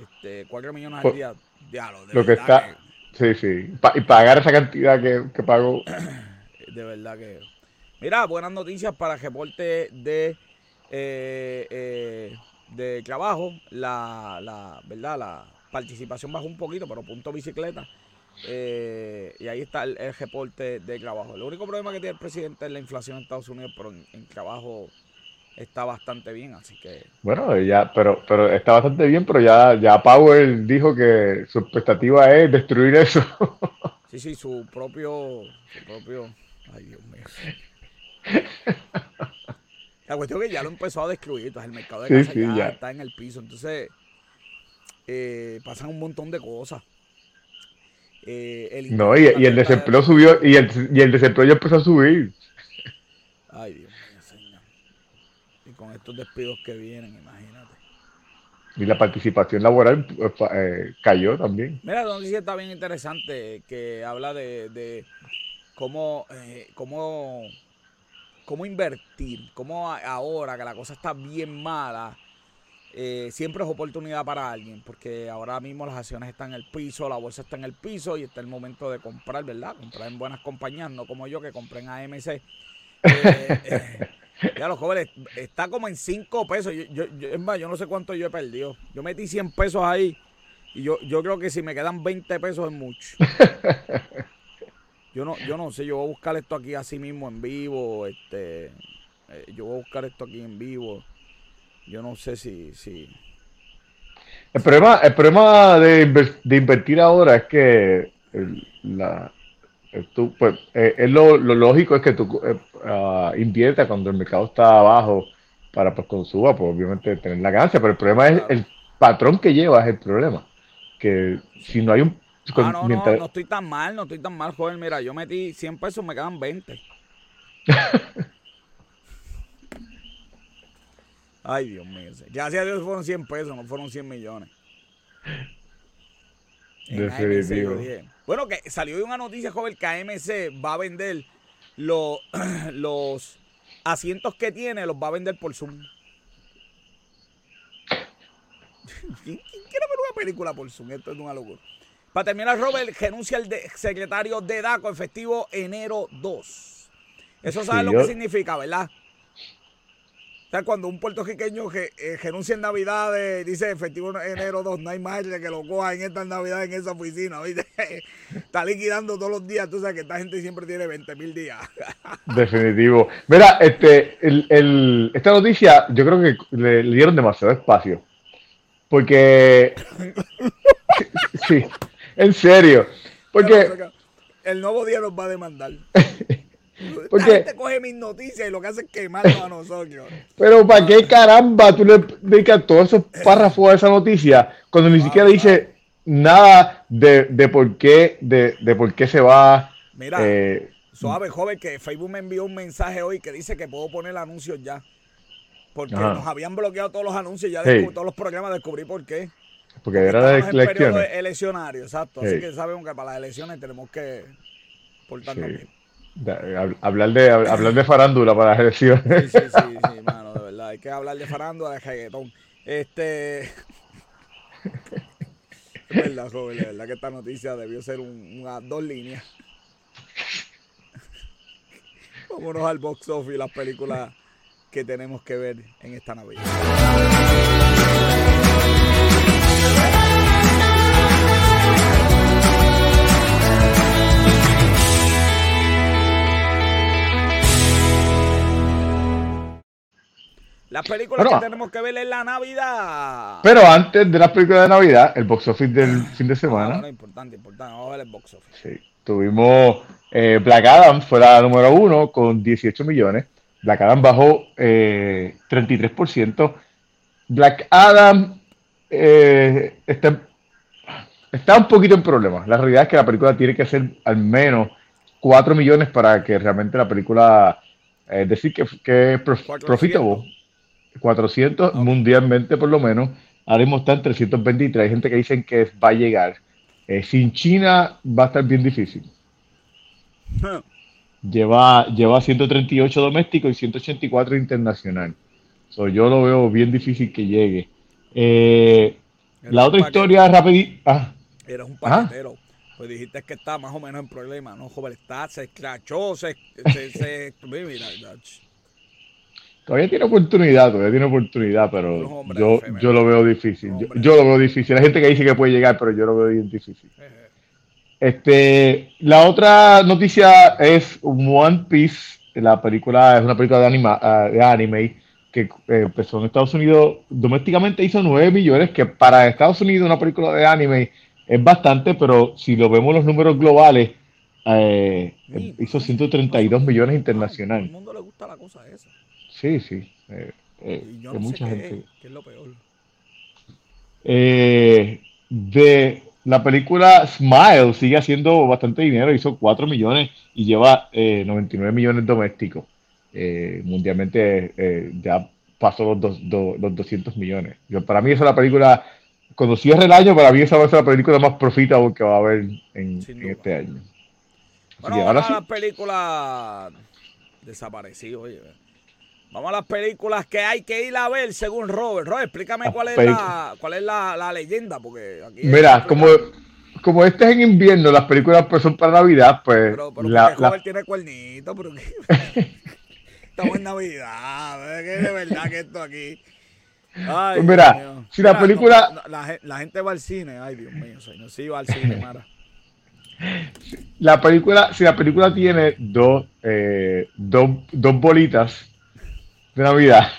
Este, 4 millones al Pues, día. Diablo, de Lo que está... Sí, sí. Pa- y pagar esa cantidad que, que pagó. *coughs* de verdad que. Mira, buenas noticias para reporte de eh, eh, de trabajo. La, la, ¿verdad? La participación bajó un poquito, pero punto bicicleta. Eh, y ahí está el, el reporte de trabajo. El único problema que tiene el presidente es la inflación en Estados Unidos, pero en, en trabajo está bastante bien, así que Bueno, ya, pero, pero está bastante bien, pero ya, ya Powell dijo que su expectativa es destruir eso. *laughs* sí, sí, su propio, su propio, ay Dios mío. *laughs* La cuestión es que ya lo empezó a destruir, entonces el mercado de Sí, casa sí, ya, ya. está en el piso, entonces eh, pasan un montón de cosas. Eh, el No, y, y el desempleo subió, y el, y el desempleo ya empezó a subir. Ay, Dios mío, señor. Y con estos despidos que vienen, imagínate. Y la participación laboral eh, fa- eh, cayó también. Mira, la noticia está bien interesante que habla de, de cómo, eh, cómo, cómo invertir, cómo ahora que la cosa está bien mala, eh, siempre es oportunidad para alguien, porque ahora mismo las acciones están en el piso, la bolsa está en el piso y está el momento de comprar, ¿verdad? Comprar en buenas compañías, no como yo que compré en AMC. Eh, eh, ya los jóvenes, está como en 5 pesos. Yo, yo, yo- es más, yo no sé cuánto yo he perdido. Yo metí 100 pesos ahí y yo, yo creo que si me quedan 20 pesos es mucho. Yo no, yo no sé, yo voy a buscar esto aquí así mismo en vivo. Este, eh, yo voy a buscar esto aquí en vivo. Yo no sé si, si, El problema, el problema de, de invertir ahora es que la, tú, pues, eh, es lo, lo, lógico es que tú eh, uh, inviertas cuando el mercado está abajo para pues cuando suba, pues obviamente tener la ganancia, pero el problema es el patrón que lleva es el problema. Que si no hay un... Ah, no, no, no estoy tan mal, no estoy tan mal, joven. Mira, yo metí 100 pesos, me quedan 20. *laughs* Ay, Dios mío. Gracias a Dios fueron 100 pesos, no fueron 100 millones. Definitivo. Bueno, que salió de una noticia, joven, que AMC va a vender los, *clears throat* los asientos que tiene, los va a vender por Zoom. *laughs* ¿Quién, quiere ver una película por Zoom? Esto es una locura. Para terminar, Robert renuncia al secretario de DACO efectivo enero 2. Eso sabe lo que significa, ¿verdad? Sea, cuando un puertorriqueño que eh, renuncia en Navidad, dice efectivo enero 2, no hay más que lo coja en esta Navidad en esa oficina, *laughs* ¿viste? Está liquidando todos los días, tú sabes que esta gente siempre tiene 20 mil días. *laughs* Definitivo. Mira, este, el, esta noticia yo creo que le, dieron demasiado espacio. Porque... *laughs* sí, en serio. Porque... El nuevo día nos va a demandar. *laughs* Porque la gente coge mis noticias y lo que hace es quemarnos a nosotros. Pero ¿para qué caramba tú le dedicas todos esos *laughs* párrafos a esa noticia cuando ni siquiera dice nada de, de, por qué de, de, por qué se va? Mira, eh, suave, joven, que Facebook me envió un mensaje hoy que dice que puedo poner anuncios ya. Porque nos habían bloqueado todos los anuncios, ya todos los programas, descubrí por qué. Porque, era de elecciones. eleccionario, exacto. Así que sabemos que para las elecciones tenemos que portarnos bien hablar de hablar de farándula para las elecciones. Sí, sí, sí, mano, de verdad. Hay que hablar de farándula, de reggaetón. Este. Es verdad, joven, de verdad que esta noticia debió ser un, dos líneas. Vámonos al box office, las películas que tenemos que ver en esta Navidad. Las películas que tenemos que ver en la Navidad. Pero antes de las películas de Navidad, el box office del ah, fin de semana. No, importante, importante. Vamos a ver el box office. Sí. Tuvimos eh, Black Adam, fue la número uno con 18 millones. Black Adam bajó eh, 33%. Black Adam eh, está, está un poquito en problemas. La realidad es que la película tiene que hacer al menos 4 millones para que realmente la película, eh, decir, que, que es profitable. 400 mundialmente por lo menos. Ahora mismo están 323. Hay gente que dicen que va a llegar. Eh, sin China va a estar bien difícil. Lleva, lleva 138 doméstico y 184 internacional. So, yo lo veo bien difícil que llegue. Eh, la otra historia rapidita. Ah. Era un paquetero. Pues dijiste que está más o menos en problema, ¿no, joven? Está, se escrachó, se, se, se *laughs* mira, Todavía tiene oportunidad, todavía tiene oportunidad, pero yo, yo lo veo difícil. Yo, lo veo difícil. Hay gente que dice que puede llegar, pero yo lo veo bien difícil. Este, la otra noticia es One Piece. La película es una película de, anima, ah, de anime que eh, empezó en Estados Unidos. Domésticamente hizo 9 millones, que para Estados Unidos una película de anime es bastante, pero si lo vemos los números globales, eh, hizo 132 millones internacional. A todo el mundo le gusta la cosa esa. Sí, sí. Eh, eh, mucha gente. Es, lo peor. Eh, de la película Smile sigue haciendo bastante dinero, hizo 4 millones y lleva 99 millones domésticos. mundialmente ya pasó los, los 200 millones. Yo, para mí esa es la película, cuando cierre el año, para mí esa va a ser la película más profitable que va a haber en, este año. Bueno, ahora sí. la película desapareció, oye. Vamos a las películas que hay que ir a ver según Robert. Robert, explícame cuál es, la, cuál es la, leyenda, porque aquí Mira, como, como este es en invierno, las películas pues son para Navidad, pues... Pero, pero la, Robert tiene cuernito, pero *laughs* Estamos en Navidad, que de verdad que esto aquí... Ay, pues mira, si la película... la, gente va al cine, ay Dios mío, señor, sí va al cine, Mara. *laughs* La película, si la película tiene dos, eh, dos, dos bolitas de Navidad.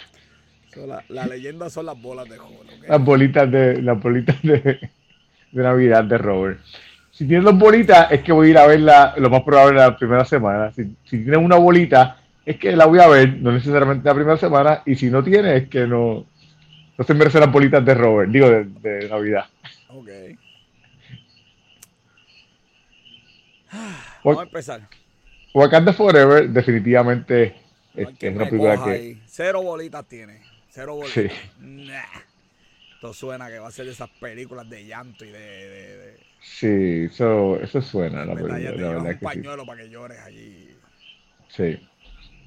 la, la, leyenda son las bolas de Hulk. Las bolitas de las bolitas de, de Navidad de Robert. Si tienes dos bolitas, es que voy a ir a verla lo más probable la primera semana. Si, si tienes una bolita, es que la voy a ver, no necesariamente la primera semana. Y si no tienes, es que no, no se merecen las bolitas de Robert, digo, de, de Navidad. Ok. Vamos a empezar. Wakanda Forever, definitivamente es, una película que. Ahí. Cero bolitas tiene. Cero bolitas. Sí. Nah. Esto suena que va a ser de esas películas de llanto y de. de, de... Sí, eso, eso suena. La película, la verdad un pañuelo sí. para que llores allí. Sí.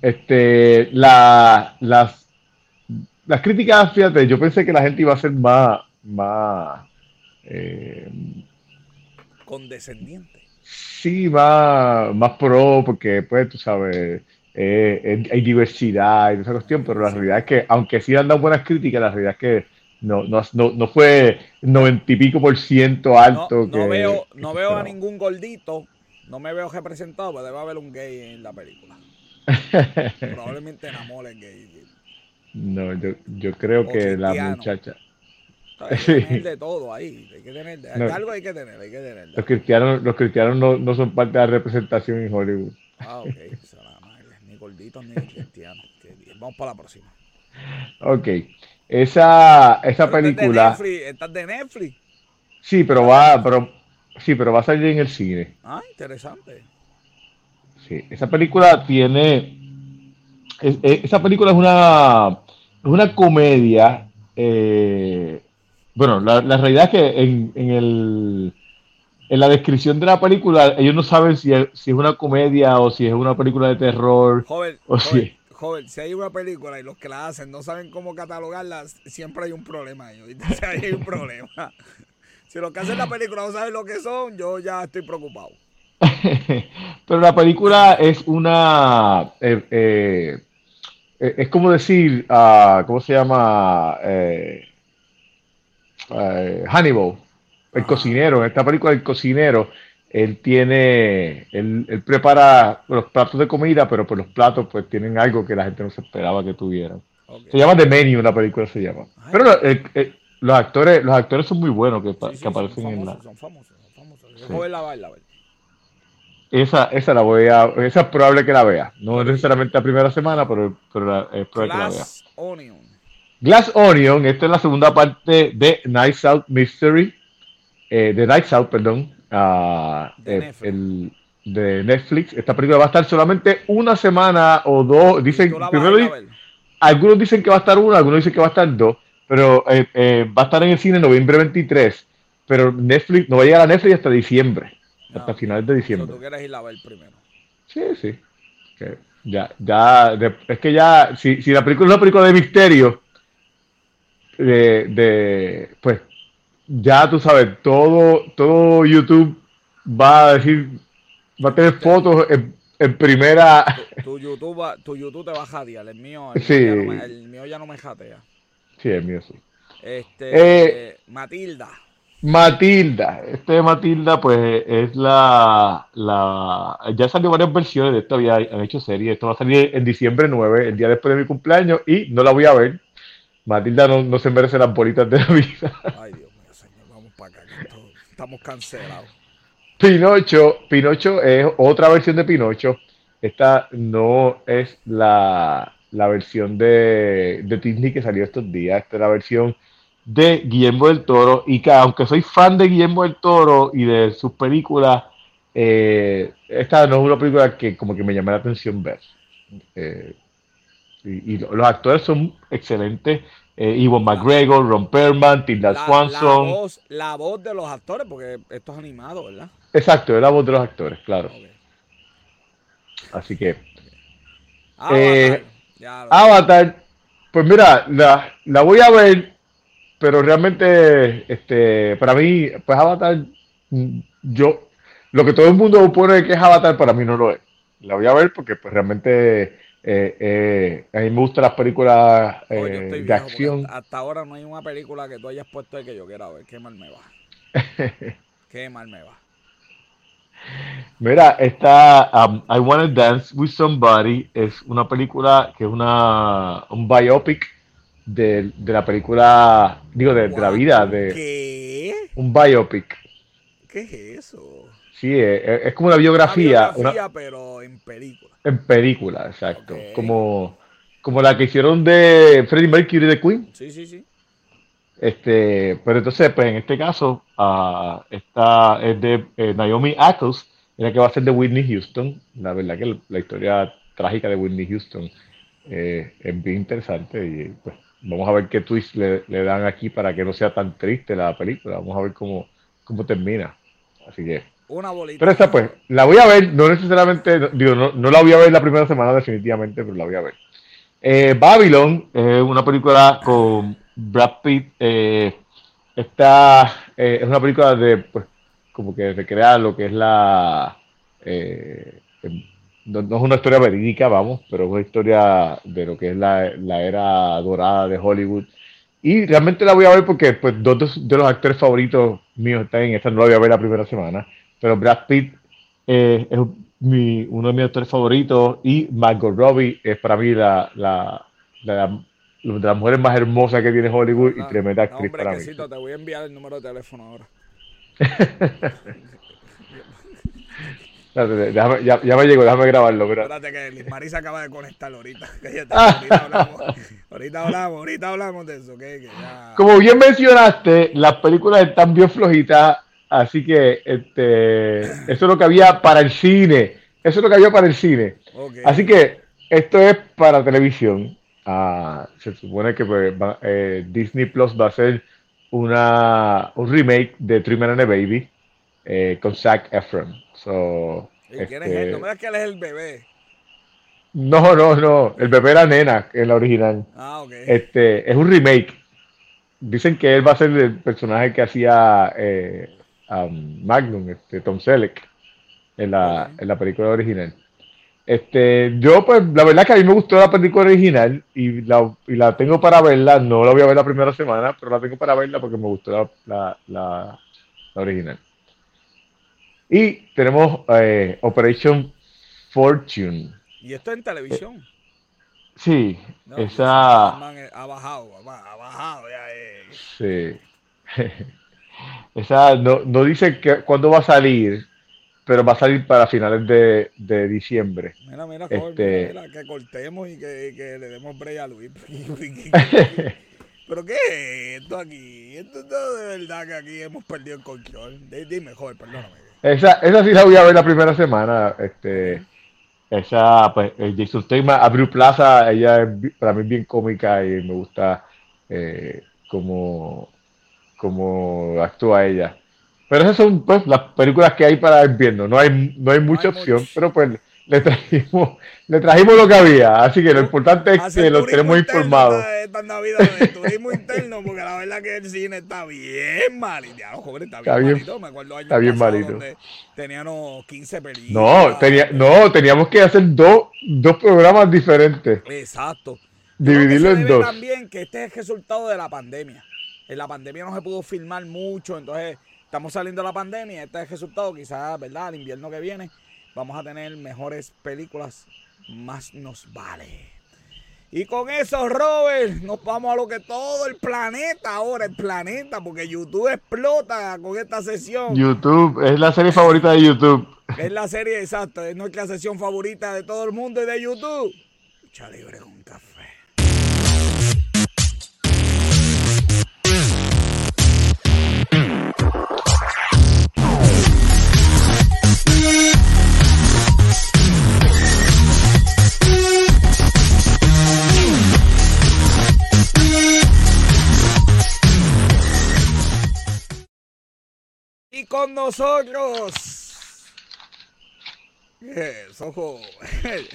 Este, la, las, las críticas, fíjate, yo pensé que la gente iba a ser más, más eh, condescendiente. Sí, más, más pro, porque pues tú sabes, eh, hay diversidad y esa cuestión, pero la realidad es que, aunque sí han dado buenas críticas, la realidad es que no, no, no, no fue noventa y pico por ciento alto. No, que, veo, no veo a ningún gordito, no me veo representado, pero debe haber un gay en la película. *laughs* Probablemente enamoren gay. No, yo, yo creo o que cristiano. la muchacha. Hay que *laughs* tener de todo ahí. Hay que tener, de, no, algo hay que tener, hay que tener. Los cristianos, los cristianos no, no son parte de la representación en Hollywood. Ah, ok. Gorditos ni cristianos. *laughs* Vamos para la próxima. Ok. Esa, esa película. Estás de, Netflix, ¿Estás de Netflix? Sí, pero va, pero, sí, pero va a salir en el cine. Ah, interesante. Sí, esa película tiene. Es, es, esa película es una, es una comedia. Eh, bueno, la, la, realidad es que en, en, el, en la descripción de la película ellos no saben si es, si es una comedia o si es una película de terror. Joven, o joven, si, joven, si hay una película y los que la hacen no saben cómo catalogarla, siempre hay un problema. *laughs* Si hay un problema. *laughs* Si los que hacen la película no saben lo que son, yo ya estoy preocupado. *laughs* Pero la película es una. Eh, eh, es como decir, uh, ¿cómo se llama? Eh, Hannibal, el ah. cocinero. En esta película, el cocinero él tiene, él, él, prepara los platos de comida, pero pues los platos pues tienen algo que la gente no se esperaba que tuvieran. Okay. Se llama The Menu, la película se llama. Ay, pero eh, eh, los actores, los actores son muy buenos que, sí, sí, que aparecen famosos, en la. Son famosos, son famosos. Sí. Voy a la baila, esa, esa la voy a, esa es probable que la vea. No necesariamente la primera semana, pero, pero la, es probable Glass que la vea. Onion. Glass Onion, esta es la segunda parte de Nights Out Mystery, eh, de Nights Out, perdón, uh, de, eh, Netflix. el, de Netflix. Esta película va a estar solamente una semana o dos. Dicen, ¿Tú la vas primero algunos dicen que va a estar una, algunos dicen que va a estar dos, pero eh, eh, va a estar en el cine en noviembre 23. Pero Netflix no va a llegar a Netflix hasta diciembre, Ah, hasta finales de diciembre. tú quieres ir a ver primero. Sí, sí. Ya, ya, de- es que ya, si, si la película es una película de misterio, de, de, pues, ya tú sabes, todo, todo YouTube va a decir, va a tener fotos en, en primera. Tu YouTube, va- tu YouTube te va a jatear. El mío, el, Sí. mío, ya no me, el mío ya no me jatea. Sí, el mío sí. Este, Eh, eh, Matilda. Matilda, este de Matilda, pues es la, la. Ya salió varias versiones de esto, había, han hecho series. Esto va a salir en diciembre 9, el día después de mi cumpleaños, y no la voy a ver. Matilda no, no se merece las bolitas de la vida. Ay, Dios mío, señor. Vamos para acá. que esto- estamos cancelados. Pinocho, Pinocho es otra versión de Pinocho. Esta no es la, la versión de, de Disney que salió estos días. Esta es la versión de Guillermo del Toro. Y que aunque soy fan de Guillermo del Toro y de sus películas, eh, esta no es una película que como que me llama la atención ver. Eh, y los actores son excelentes. Eh, Ivan McGregor, Ron Perlman, Tilda La, la Swanson. voz, la voz de los actores, porque esto es animado, ¿verdad? Exacto, es la voz de los actores, claro. Así que Avatar. Eh, Ya Avatar, pues mira, la, la voy a ver, pero realmente, este, para mí, pues Avatar, yo, lo que todo el mundo pone que es Avatar, para mí no lo es. La voy a ver porque pues realmente eh, eh, a mí me gustan las películas yo eh, de viejo, acción. Hasta, hasta ahora no hay una película que tú hayas puesto de que yo quiera ver. Qué mal me va. *laughs* Qué mal me va. Mira, esta um, I Wanna Dance with Somebody es una película que es una un biopic de, de la película, digo, de, de la vida, de ¿Qué? un biopic. ¿Qué es eso? Sí, es, es como una biografía, Una una- biografía, pero en película. en película, exacto. Como, como la que hicieron de Freddie Mercury de Queen. Sí, sí, sí. Este, pero entonces, pues en este caso, ah, esta es de eh, Naomi Ackles, la que va a ser de Whitney Houston. La verdad que la, la historia trágica de Whitney Houston eh, es bien interesante y pues vamos a ver qué twist le, le dan aquí para que no sea tan triste la película. Vamos a ver cómo, cómo termina. Así que, Una bolita. pero esta pues, la voy a ver, no necesariamente, digo, no, no la voy a ver la primera semana definitivamente, pero la voy a ver. Eh, Babylon es una película con Brad Pitt. eh, esta eh, es una película de, pues, como que recrea lo que es la. eh, em, no, no es una historia verídica, vamos, pero es una historia de lo que es la, la era dorada de Hollywood. Y realmente la voy a ver porque pues, dos de los actores favoritos míos están en esta, no la voy a ver la primera semana. Pero Brad Pitt eh, es mi- uno de mis actores favoritos y Margot Robbie es para mí la, la, la- de las mujeres más hermosas que tiene Hollywood y Ah, tremenda no, actriz hombre, para mí. te voy a enviar el número de teléfono ahora. *laughs* Espérate, déjame- ya, ya me llegó, déjame grabarlo. mira. Espérate que Liz Marisa acaba de conectar ahorita. *laughs* Cállate, Ah. *laughs* ahorita hablamos. Ahorita hablamos, ahorita hablamos de eso. Que, que ya... Como bien mencionaste, las películas están bien flojitas, así que este, eso es lo que había para el cine. Eso es lo que había para el cine. Así que esto es para televisión. Ah, se supone que pues, va- eh, Disney Plus va a hacer una, un remake de Three Men and a Baby eh, con Zac Efron. So, ¿Y quién es este, él? No me digas que él es el bebé. no, no, no. El bebé era nena en la original. Ah, ok. Este, es un remake. Dicen que él va a ser el personaje que hacía eh, um, Magnum, este, Tom Selleck, en la, en la película original. Este, yo, pues, la verdad que a mí me gustó la película original y la, y la tengo para verla. No la voy a ver la primera semana, pero la tengo para verla porque me gustó la, la, la- la original. Y tenemos eh, Operation Fortune. Y esto en televisión. Sí, No, esa. Ha bajado, ha ha bajado. Ya, eh. Sí. *laughs* Esa no, no dice que, cuándo va a salir, pero va a salir para finales de, de diciembre. Mira, mira, Este- mira, que cortemos y que, que le demos break a Luis. *laughs* ¿Pero qué es esto aquí? Esto, esto de verdad que aquí hemos perdido el control. Di- Dime, joder, perdóname. Esa, esa sí la voy a ver la primera semana. Este, esa, pues, eh, Jason Statham, Abril Plaza, ella es para mí bien cómica y me gusta eh, cómo, cómo actúa ella. Pero esas son pues las películas que hay para invierno. No hay, no hay mucha hay opción, mucho. pero pues le trajimos, le trajimos lo que había. Así que lo importante es que turismo tenemos interno informados. Esta, Navidad de turismo interno, porque la verdad que el cine está bien malito. Los jóvenes está bien, Está bien- malito. Me acuerdo años está bien malito. teníamos 15 películas. No, tenía, no, teníamos que hacer dos, dos programas diferentes. Exacto. Dividirlo en dos. también que este es el resultado de la pandemia. En la pandemia no se pudo filmar mucho, entonces estamos saliendo de la pandemia. Este es el resultado, quizás, ¿verdad? Al invierno que viene vamos a tener mejores películas, más nos vale. Y con eso, Robert, nos vamos a lo que todo el planeta ahora, el planeta, porque YouTube explota con esta sesión. YouTube, es la serie favorita de YouTube. Es la serie exacta, es nuestra sesión favorita de todo el mundo y de YouTube. Lucha libre con café. Con nosotros. ¿Qué es eso, joven? *laughs*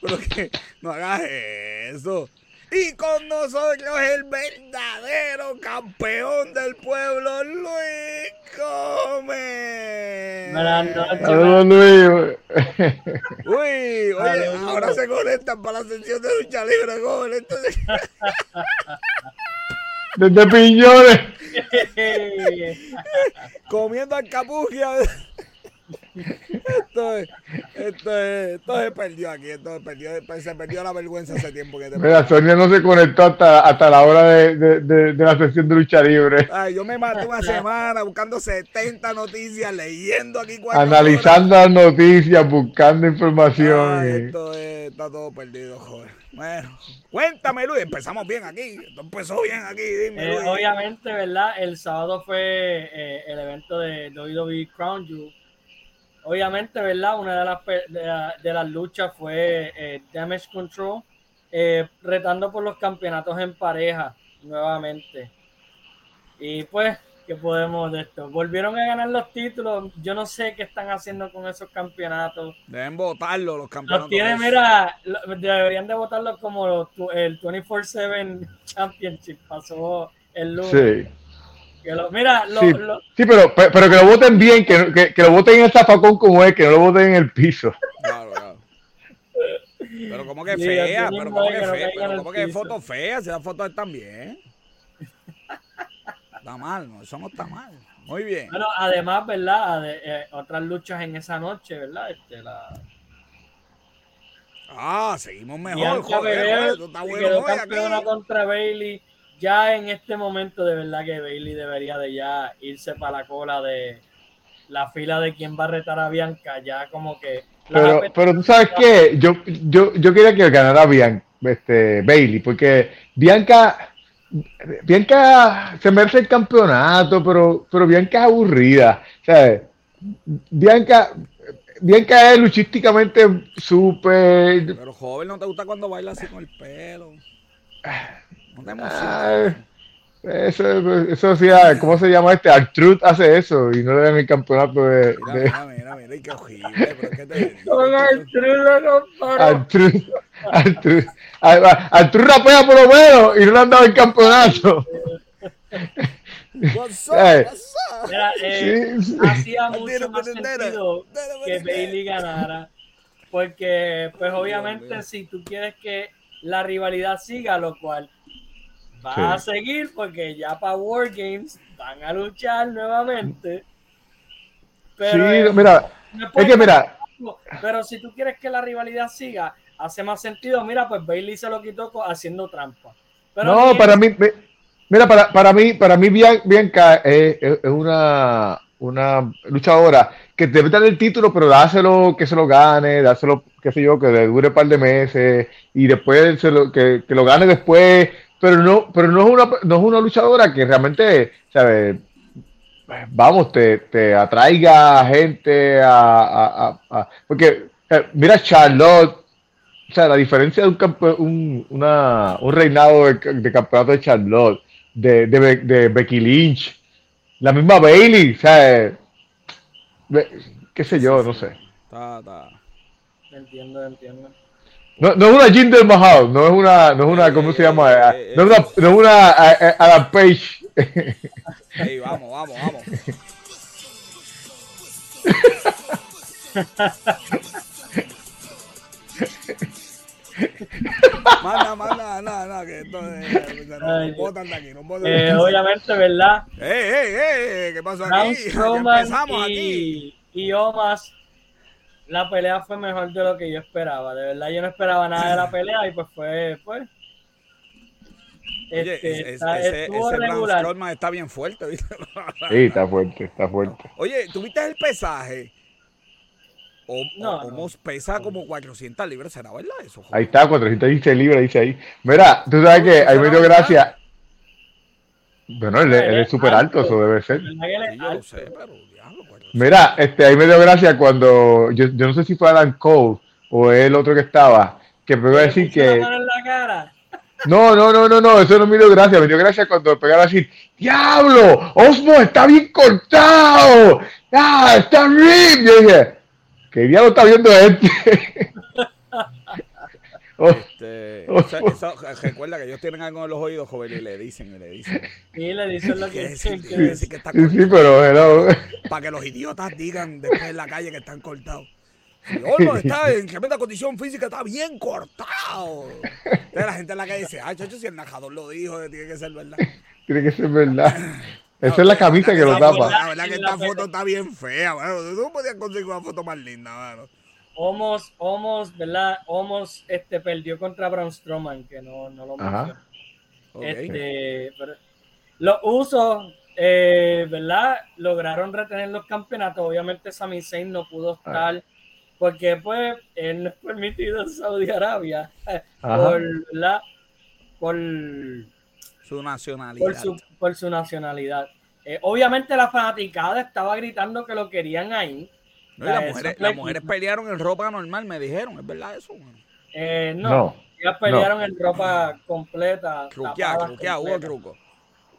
Pero que no hagas eso. Y con nosotros el verdadero campeón del pueblo, Luis Gómez. Buenas noches. Luis. Uy, oye, ahora se conectan para la sesión de lucha libre, joven. Entonces, *laughs* Desde Piñones. *laughs* comiendo alcapugia. Esto, es, esto, es, esto se perdió aquí, esto se perdió, se perdió la vergüenza hace tiempo. Que te Mira, Sonia no se conectó hasta, hasta la hora de, de, de, de, la sesión de lucha libre. Ay, yo me maté una semana buscando 70 noticias, leyendo aquí Analizando las noticias, buscando información. Ay, esto es, está todo perdido, joder. Bueno, cuéntame, Luis, empezamos bien aquí. Empezó bien aquí, dime. Eh, obviamente, ¿verdad? El sábado fue eh, el evento de WWE Crown Jewel obviamente, ¿verdad? Una de las, de, las luchas fue eh, Damage Control, eh, retando por los campeonatos en pareja nuevamente. Y pues, ¿qué podemos de esto? Volvieron a ganar los títulos. Yo no sé qué están haciendo con esos campeonatos. Deben votarlo los campeonatos. Los mira, deberían de votarlos como el 24-7 Championship. Pasó el lunes. Sí mira, sí, pero, pero, que lo voten bien, que, que, que lo voten en el zafacón como es, que no lo voten en el piso. Claro, claro. Pero como que fea, pero como que fea, pero como que fotos feas, si las fotos están bien. Está mal, no, eso no está mal. Muy bien. Bueno, además, ¿verdad? Eh, otras luchas en esa noche, ¿verdad? Este, la... Ah, seguimos mejor, joder, está bueno hoy contra Bailey ya en este momento de verdad que Bailey debería de ya irse para la cola de la fila de quien va a retar a Bianca, ya como que... Pero, pero tú sabes qué, yo, yo, yo quería que ganara Bianca, este, Bailey, porque Bianca, Bianca se merece el campeonato, pero, pero Bianca es aburrida, ¿sabes? Bianca, Bianca es luchísticamente súper... Pero joven, ¿no te gusta cuando baila así con el pelo? Eso, eso sí, ah, ¿cómo se llama este? Artrud hace eso y no le dan el campeonato de. Mira, mira, mira, mira, qué ojito, ¿qué te *laughs* Con Artrud Artrud. Artrud rapea por lo menos y no le han dado el campeonato. What's up? What's up? Eh, hacía mucho más sentido que Bailey ganara. Porque, pues obviamente, si tú quieres que la rivalidad siga, lo cual va a seguir porque ya para War Games van a luchar nuevamente. Pero, sí, mira, es que mira. Pero si tú quieres que la rivalidad siga, hace más sentido. Mira, pues Bailey se lo quitó haciendo trampa. no, para mí, mira, para, para mí, para mí Bianca es, es una, una luchadora que debe dar el título, pero dáselo que se lo gane, dáselo, qué sé yo, que le dure un par de meses y después se lo, que, que lo gane después pero no, pero no es una, no es una luchadora que realmente, ¿sabes? Vamos, te, te atraiga gente a, porque eh, mira Charlotte, o sea, la diferencia de un, un, una, un reinado de, campeonato de Charlotte, de, de, Becky Lynch, la misma Bailey, o sea, qué sé yo, no sé. Entiendo, entiendo. No, no es una Jinder Mahal, no es una, no es una, ¿cómo se llama? Eh, no es una, no es una Adam Page. *laughs* Hey, vamos, vamos, vamos. *laughs* manda, manda, nada, nada, que esto es, nos botan de aquí, nos botan eh, Obviamente, ¿verdad? ¡Ey, ey, ey! ¿Qué pasó aquí? empezamos aquí. Y Omas la pelea fue mejor de lo que yo esperaba. De verdad, yo no esperaba nada de la pelea y pues fue, pues. Oye, este, está, ese, ese regular. está bien fuerte, ¿viste? *laughs* sí, está fuerte, está fuerte. Oye, ¿tuviste el pesaje? O, no, pesa como 400 libras, ¿será verdad eso? Ahí está, 416 libras, dice ahí. Mira, tú sabes que ahí me dio gracia. Bueno, él, es súper alto, eso debe ser. Sí, yo lo sé, pero Mira, este, ahí me dio gracia cuando, yo, yo no sé si fue Adam Cole o el otro que estaba, que me iba a decir que... No, no, no, no, no, eso no me dio gracia, me dio gracia cuando pegaron a decir, ¡Diablo! ¡Osmo está bien cortado! ¡Ah, está bien! Yo dije, ¿qué diablo está viendo este? *laughs* Oh. Este, eso, recuerda que ellos tienen algo en los oídos, joven, y le dicen, y le dicen. Sí, le dicen lo que, dicen. Que, decir que está cortado. Sí, pero Para que los idiotas digan después en la calle que están cortados. No está en tremenda condición física, está bien cortado. Entonces la gente en la calle dice, ah, chacho, si el najador lo dijo, tiene que ser verdad. Tiene que ser verdad. *laughs* Esa es la camisa que lo tapa. La verdad que esta foto está bien fea, mano. Tú podías conseguir una foto más linda, mano. Homos, Homos, ¿verdad? Homos este, perdió contra Braun Strowman, que no, no lo mencioné. Este, pero los usos, eh, ¿verdad? Lograron retener los campeonatos. Obviamente Sami Zayn no pudo estar porque pues él no es permitido en Saudi Arabia por, ¿verdad? Por, Su nacionalidad. por, su, por su nacionalidad. Eh, obviamente la fanaticada estaba gritando que lo querían ahí. No, y las mujeres, fue- las mujeres pelearon en ropa normal, me dijeron. ¿Es verdad eso? Eh, no, No. ellas pelearon en ropa completa. Truqueada, truqueada, hubo truco.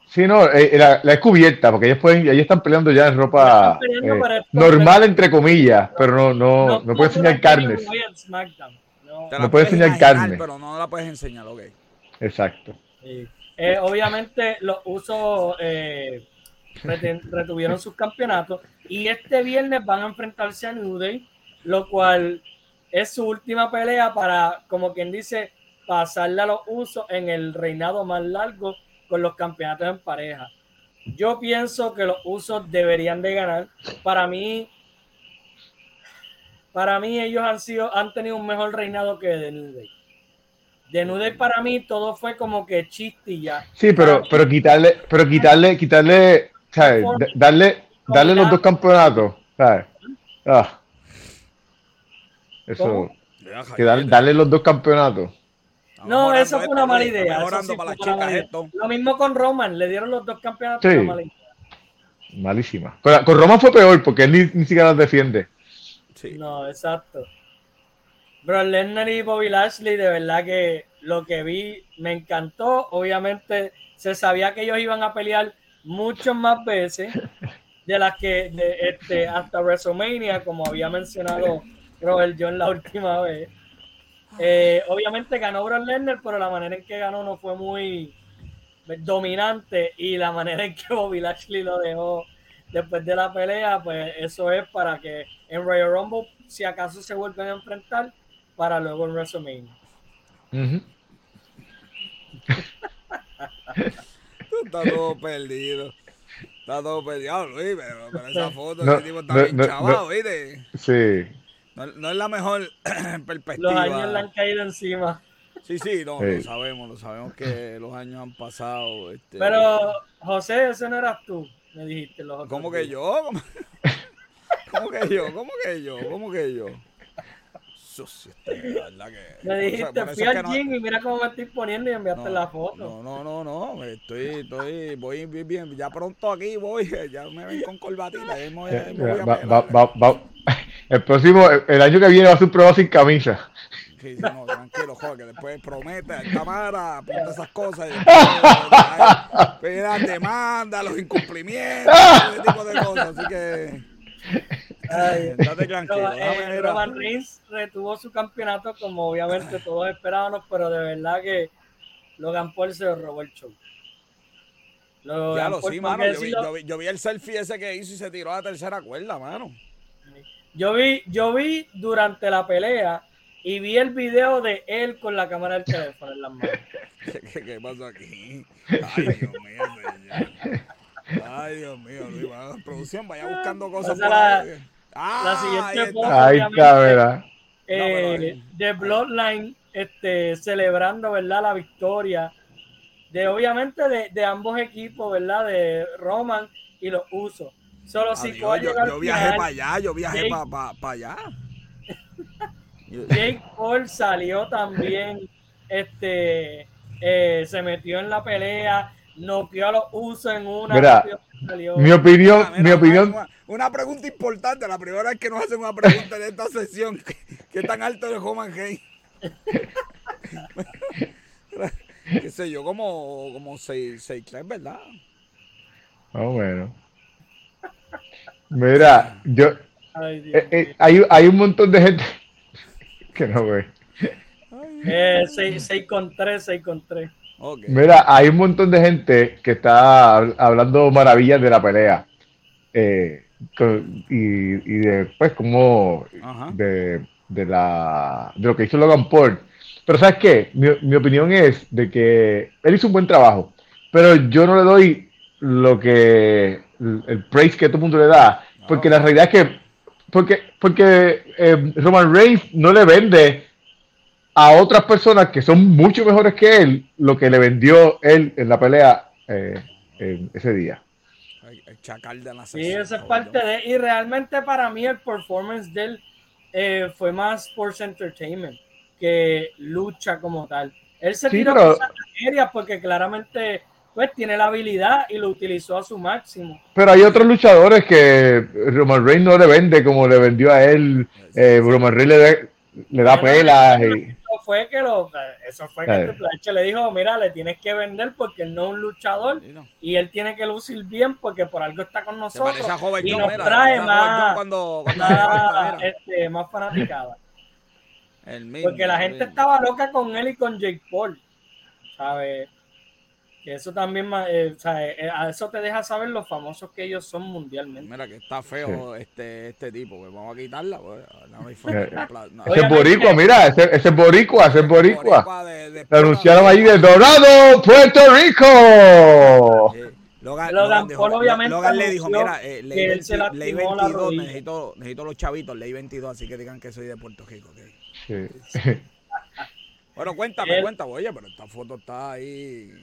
Sí, no, eh, la, la es cubierta, porque ellos pueden, ellos están peleando ya en ropa eh, normal, entre comillas, pero no, no, no, puede enseñar carnes. No. No enseñar carne. Pero no la puedes enseñar, ok. Exacto. Sí. Eh, obviamente los usos eh, retuvieron sus campeonatos y este viernes van a enfrentarse a New Day, lo cual es su última pelea para, como quien dice, pasarle a los usos en el reinado más largo con los campeonatos en pareja. Yo pienso que los usos deberían de ganar. Para mí, para mí ellos han sido, han tenido un mejor reinado que The New Day. The New Day para mí todo fue como que chiste y ya. Sí, pero, pero quitarle, pero quitarle, quitarle, Darle, darle los dos campeonatos, ¿sabes? Ah. Eso, que darle, darle los dos campeonatos. No, eso fue una mala idea. sí para las chicas esto. Lo mismo con Roman, le dieron los dos campeonatos. Sí. una mala idea. Malísima. Con, Roman fue peor, porque él ni, ni siquiera las defiende. Sí. No, exacto. Bro Lesnar y Bobby Lashley, de verdad que lo que vi me encantó. Obviamente se sabía que ellos iban a pelear muchas más veces *laughs* de las que de, este, hasta WrestleMania, como había mencionado Robert John la última vez. Eh, obviamente ganó Brock Lesnar, pero la manera en que ganó no fue muy dominante y la manera en que Bobby Lashley lo dejó después de la pelea, pues eso es para que en Royal Rumble, si acaso se vuelven a enfrentar, para luego en WrestleMania. Ujú. Tú estás todo perdido. Está todo perdido, Ah, Luis, pero, pero esa *laughs* foto, No, ese tipo está no, bien no, chavado, ¿viste? Sí. No, no es la mejor *clears throat* perspectiva. Los años le han caído encima. Sí, sí, no, Sí. lo sabemos, lo sabemos que *laughs* los años han pasado. Este, Pero, José, ese no eras tú, me dijiste. Los otros ¿Cómo que días. yo? ¿Cómo, *laughs* cómo que yo? ¿Cómo que yo? ¿Cómo que yo? Sucio, este, verdad que. Me dijiste, fui al no- gym y mira cómo me estoy poniendo y enviaste no, la foto. No, no, no, no. Estoy, estoy, voy bien, bien. Ya pronto aquí voy. *laughs* Ya me ven con corbatita. ya me voy a- me voy a Va- pelar. va- va- va- *laughs* El próximo, el año que viene va a ser un prueba sin camisa. Sí, sí, no, tranquilo, joder, que después promete a cámara, apunta esas cosas y después demanda, los incumplimientos, ese tipo de cosas. Así que Ay, *laughs* date tranquilo. Roman, eh, Roman Reigns retuvo su campeonato como obviamente todos esperábamos, pero de verdad que Logan Paul se robó el show. Logan Ya lo Paul, sí, ¿por mano. Yo vi, decirlo? yo, vi, yo vi el selfie ese que hizo y se tiró a la tercera cuerda, mano. Yo vi, yo vi durante la pelea y vi el video de él con la cámara del teléfono en las manos. *laughs* ¿Qué, qué, pasó aquí? Ay, Dios mío, señor. Ay, Dios mío, Luis. producción, vaya buscando cosas Pasa por la- ahí. Ah, la siguiente. Ahí está, ¿verdad? Eh, de Bloodline este, celebrando ¿verdad? la victoria de obviamente de, de ambos equipos, ¿verdad? De Roman y los Usos. Solo si yo, viajé para allá, yo viajé Jake- para pa, pa allá. Jake Paul salió también, este, eh, se metió en la pelea, noqueó a los Usos en una. Mira. Mi opinión, Mira, mira, mi opinión, Una, una pregunta importante, la primera vez que nos hacen una pregunta en esta sesión. ¿Qué, qué tan alto es Roman Reigns? *laughs* qué sé yo, como, como 6, 6 3, ¿verdad? más o menos. Mira, yo, Ay, eh, eh, hay, hay un montón de gente *laughs* que no ve. Eh, 6 con 3, 6 con 3. Mira, hay un montón de gente que está hab- hablando maravillas de la pelea. Eh, y, y de, pues, como Ajá. de, de la, de lo que hizo Logan Paul. Pero ¿sabes qué? Mi, mi opinión es de que él hizo un buen trabajo, pero yo no le doy lo que el praise que todo el mundo le da, porque la realidad es que porque porque eh, Roman Reigns no le vende a otras personas que son mucho mejores que él lo que le vendió él en la pelea eh, en ese día. El chacal de la Sí, eso es parte de. Y realmente para mí el performance de él eh, fue más Sports Entertainment que lucha como tal. Él se Sí, tiró pero- cosas aéreas porque claramente pues tiene la habilidad y lo utilizó a su máximo. Pero hay otros luchadores que Roman Reigns no le vende como le vendió a él. Eh, Roman Reigns le, da- le da pelas. Y, Eso fue que lo, eso fue que. Triple H le dijo, mira, le tienes que vender porque él no es un luchador Sí, no. y él tiene que lucir bien porque por algo está con nosotros y nos trae más, cuando, este, más fanaticada. El mismo, Porque la el gente mismo. estaba loca con él y con Jake Paul. ¿Sabes? Que eso también, eh, o sea, eh, a eso te deja saber los famosos que ellos son mundialmente. Mira que está feo este, este tipo, pues vamos a quitarla. Pues, no no. ese es boricua, mira, ese, ese es boricua, ese es boricua. Boricua de- de- Lo anunciaron allí de Dorado, Puerto Rico. Eh, Logan, Logan Logan dijo- Paul obviamente Logan le dijo, mira, eh, ley, que él 20 se lastimó ley la 22, rodilla. necesito, necesito los chavitos, ley 22, así que digan que soy de Puerto Rico. Sí. Bueno, cuéntame, *laughs* Él- cuéntame, oye, pero esta foto está ahí.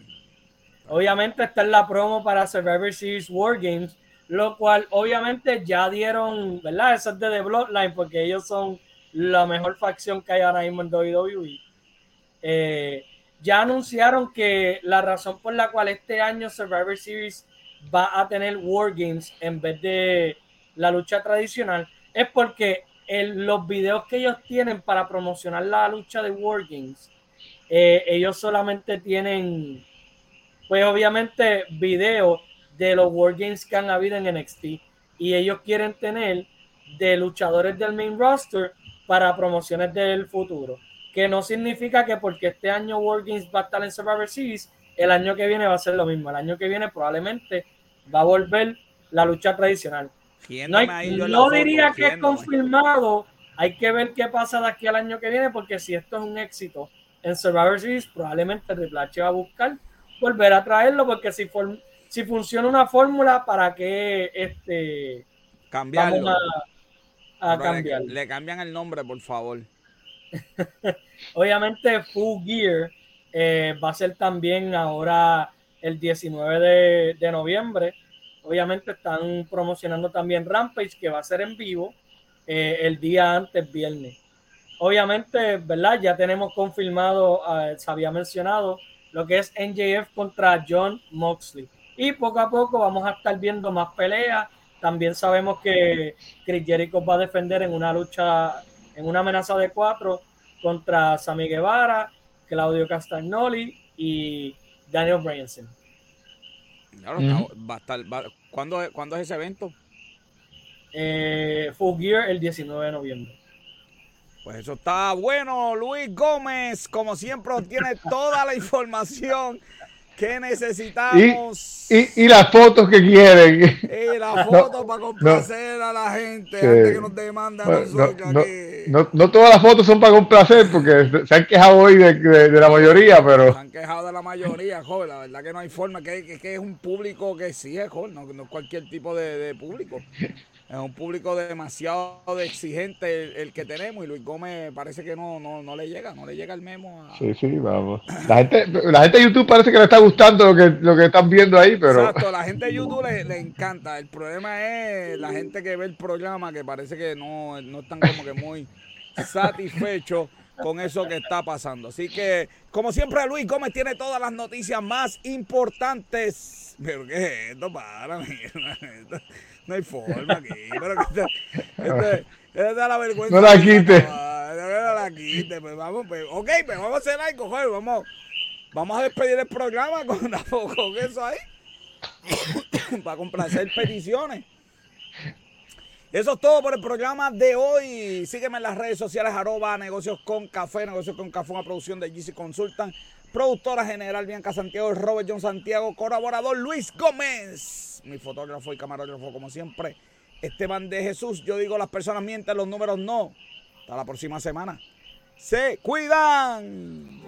Obviamente está en la promo para Survivor Series War Games, lo cual obviamente ya dieron, ¿verdad? Eso es de The Bloodline porque ellos son la mejor facción que hay ahora mismo en WWE. Eh, ya anunciaron que la razón por la cual este año Survivor Series va a tener War Games en vez de la lucha tradicional es porque el- los videos que ellos tienen para promocionar la lucha de War Games, eh, ellos solamente tienen pues obviamente videos de los War Games que han habido en NXT y ellos quieren tener de luchadores del main roster para promociones del futuro. Que no significa que porque este año War Games va a estar en Survivor Series, el año que viene va a ser lo mismo. El año que viene probablemente va a volver la lucha tradicional. No, hay- no diría que es confirmado. Hay que ver qué pasa de aquí al año que viene, porque si esto es un éxito en Survivor Series, probablemente Triple H va a buscar volver a traerlo, porque si, form- si funciona una fórmula, ¿para qué este, Cambiarlo. vamos a, a? Le, cambian el nombre, por favor. *laughs* Obviamente, Full Gear eh, va a ser también ahora el 19 de, de noviembre. Obviamente están promocionando también Rampage, que va a ser en vivo eh, el día antes, viernes. Obviamente, ¿verdad? Ya tenemos confirmado, eh, se había mencionado, lo que es NJF contra John Moxley. Y poco a poco vamos a estar viendo más peleas. También sabemos que Chris Jericho va a defender en una lucha, en una amenaza de cuatro contra Sammy Guevara, Claudio Castagnoli y Daniel Bryanson. Claro, va a estar- va- ¿cuándo, es- ¿Cuándo es ese evento? Eh, Full Gear el 19 de noviembre. Pues eso está bueno. Luis Gómez, como siempre, tiene toda la información que necesitamos. Y, y las fotos que quieren. Y la foto para complacer a la gente Sí. antes que nos Bueno, no, no- todas las fotos son para complacer porque se han quejado hoy de, de- de la mayoría, Se pero han quejado de la mayoría, joven. La verdad que no hay forma, que, que- que es un público que sí es, joven, no, no es cualquier tipo de, de público. Es un público demasiado exigente el, el que tenemos y Luis Gómez parece que no, no, no le llega, no le llega el memo a... sí, sí, vamos. La gente, la gente de YouTube parece que le está gustando lo que, lo que están viendo ahí, pero Exacto, la gente de YouTube le, le encanta. El problema es la gente que ve el programa que parece que no, no están como que muy satisfechos con eso que está pasando. Así que, como siempre, Luis Gómez tiene todas las noticias más importantes. ¿Pero qué es esto? Para, mira, esto- no hay forma aquí. Pero que esto da la vergüenza. No la quite. No la quite. Pues vamos, pues, ok, pues vamos a hacer algo, joder, vamos. Vamos a despedir el programa con, *laughs* con eso ahí. *coughs* para complacer peticiones. Eso es todo por el programa de hoy. Sígueme en las redes sociales, arroba negocios con café, negocios con café, una producción de GC Consultan, productora general Bianca Santiago, Robert John Santiago, colaborador Luis Gómez, mi fotógrafo y camarógrafo como siempre, Esteban de Jesús. Yo digo las personas mienten, los números no. Hasta la próxima semana. Se cuidan.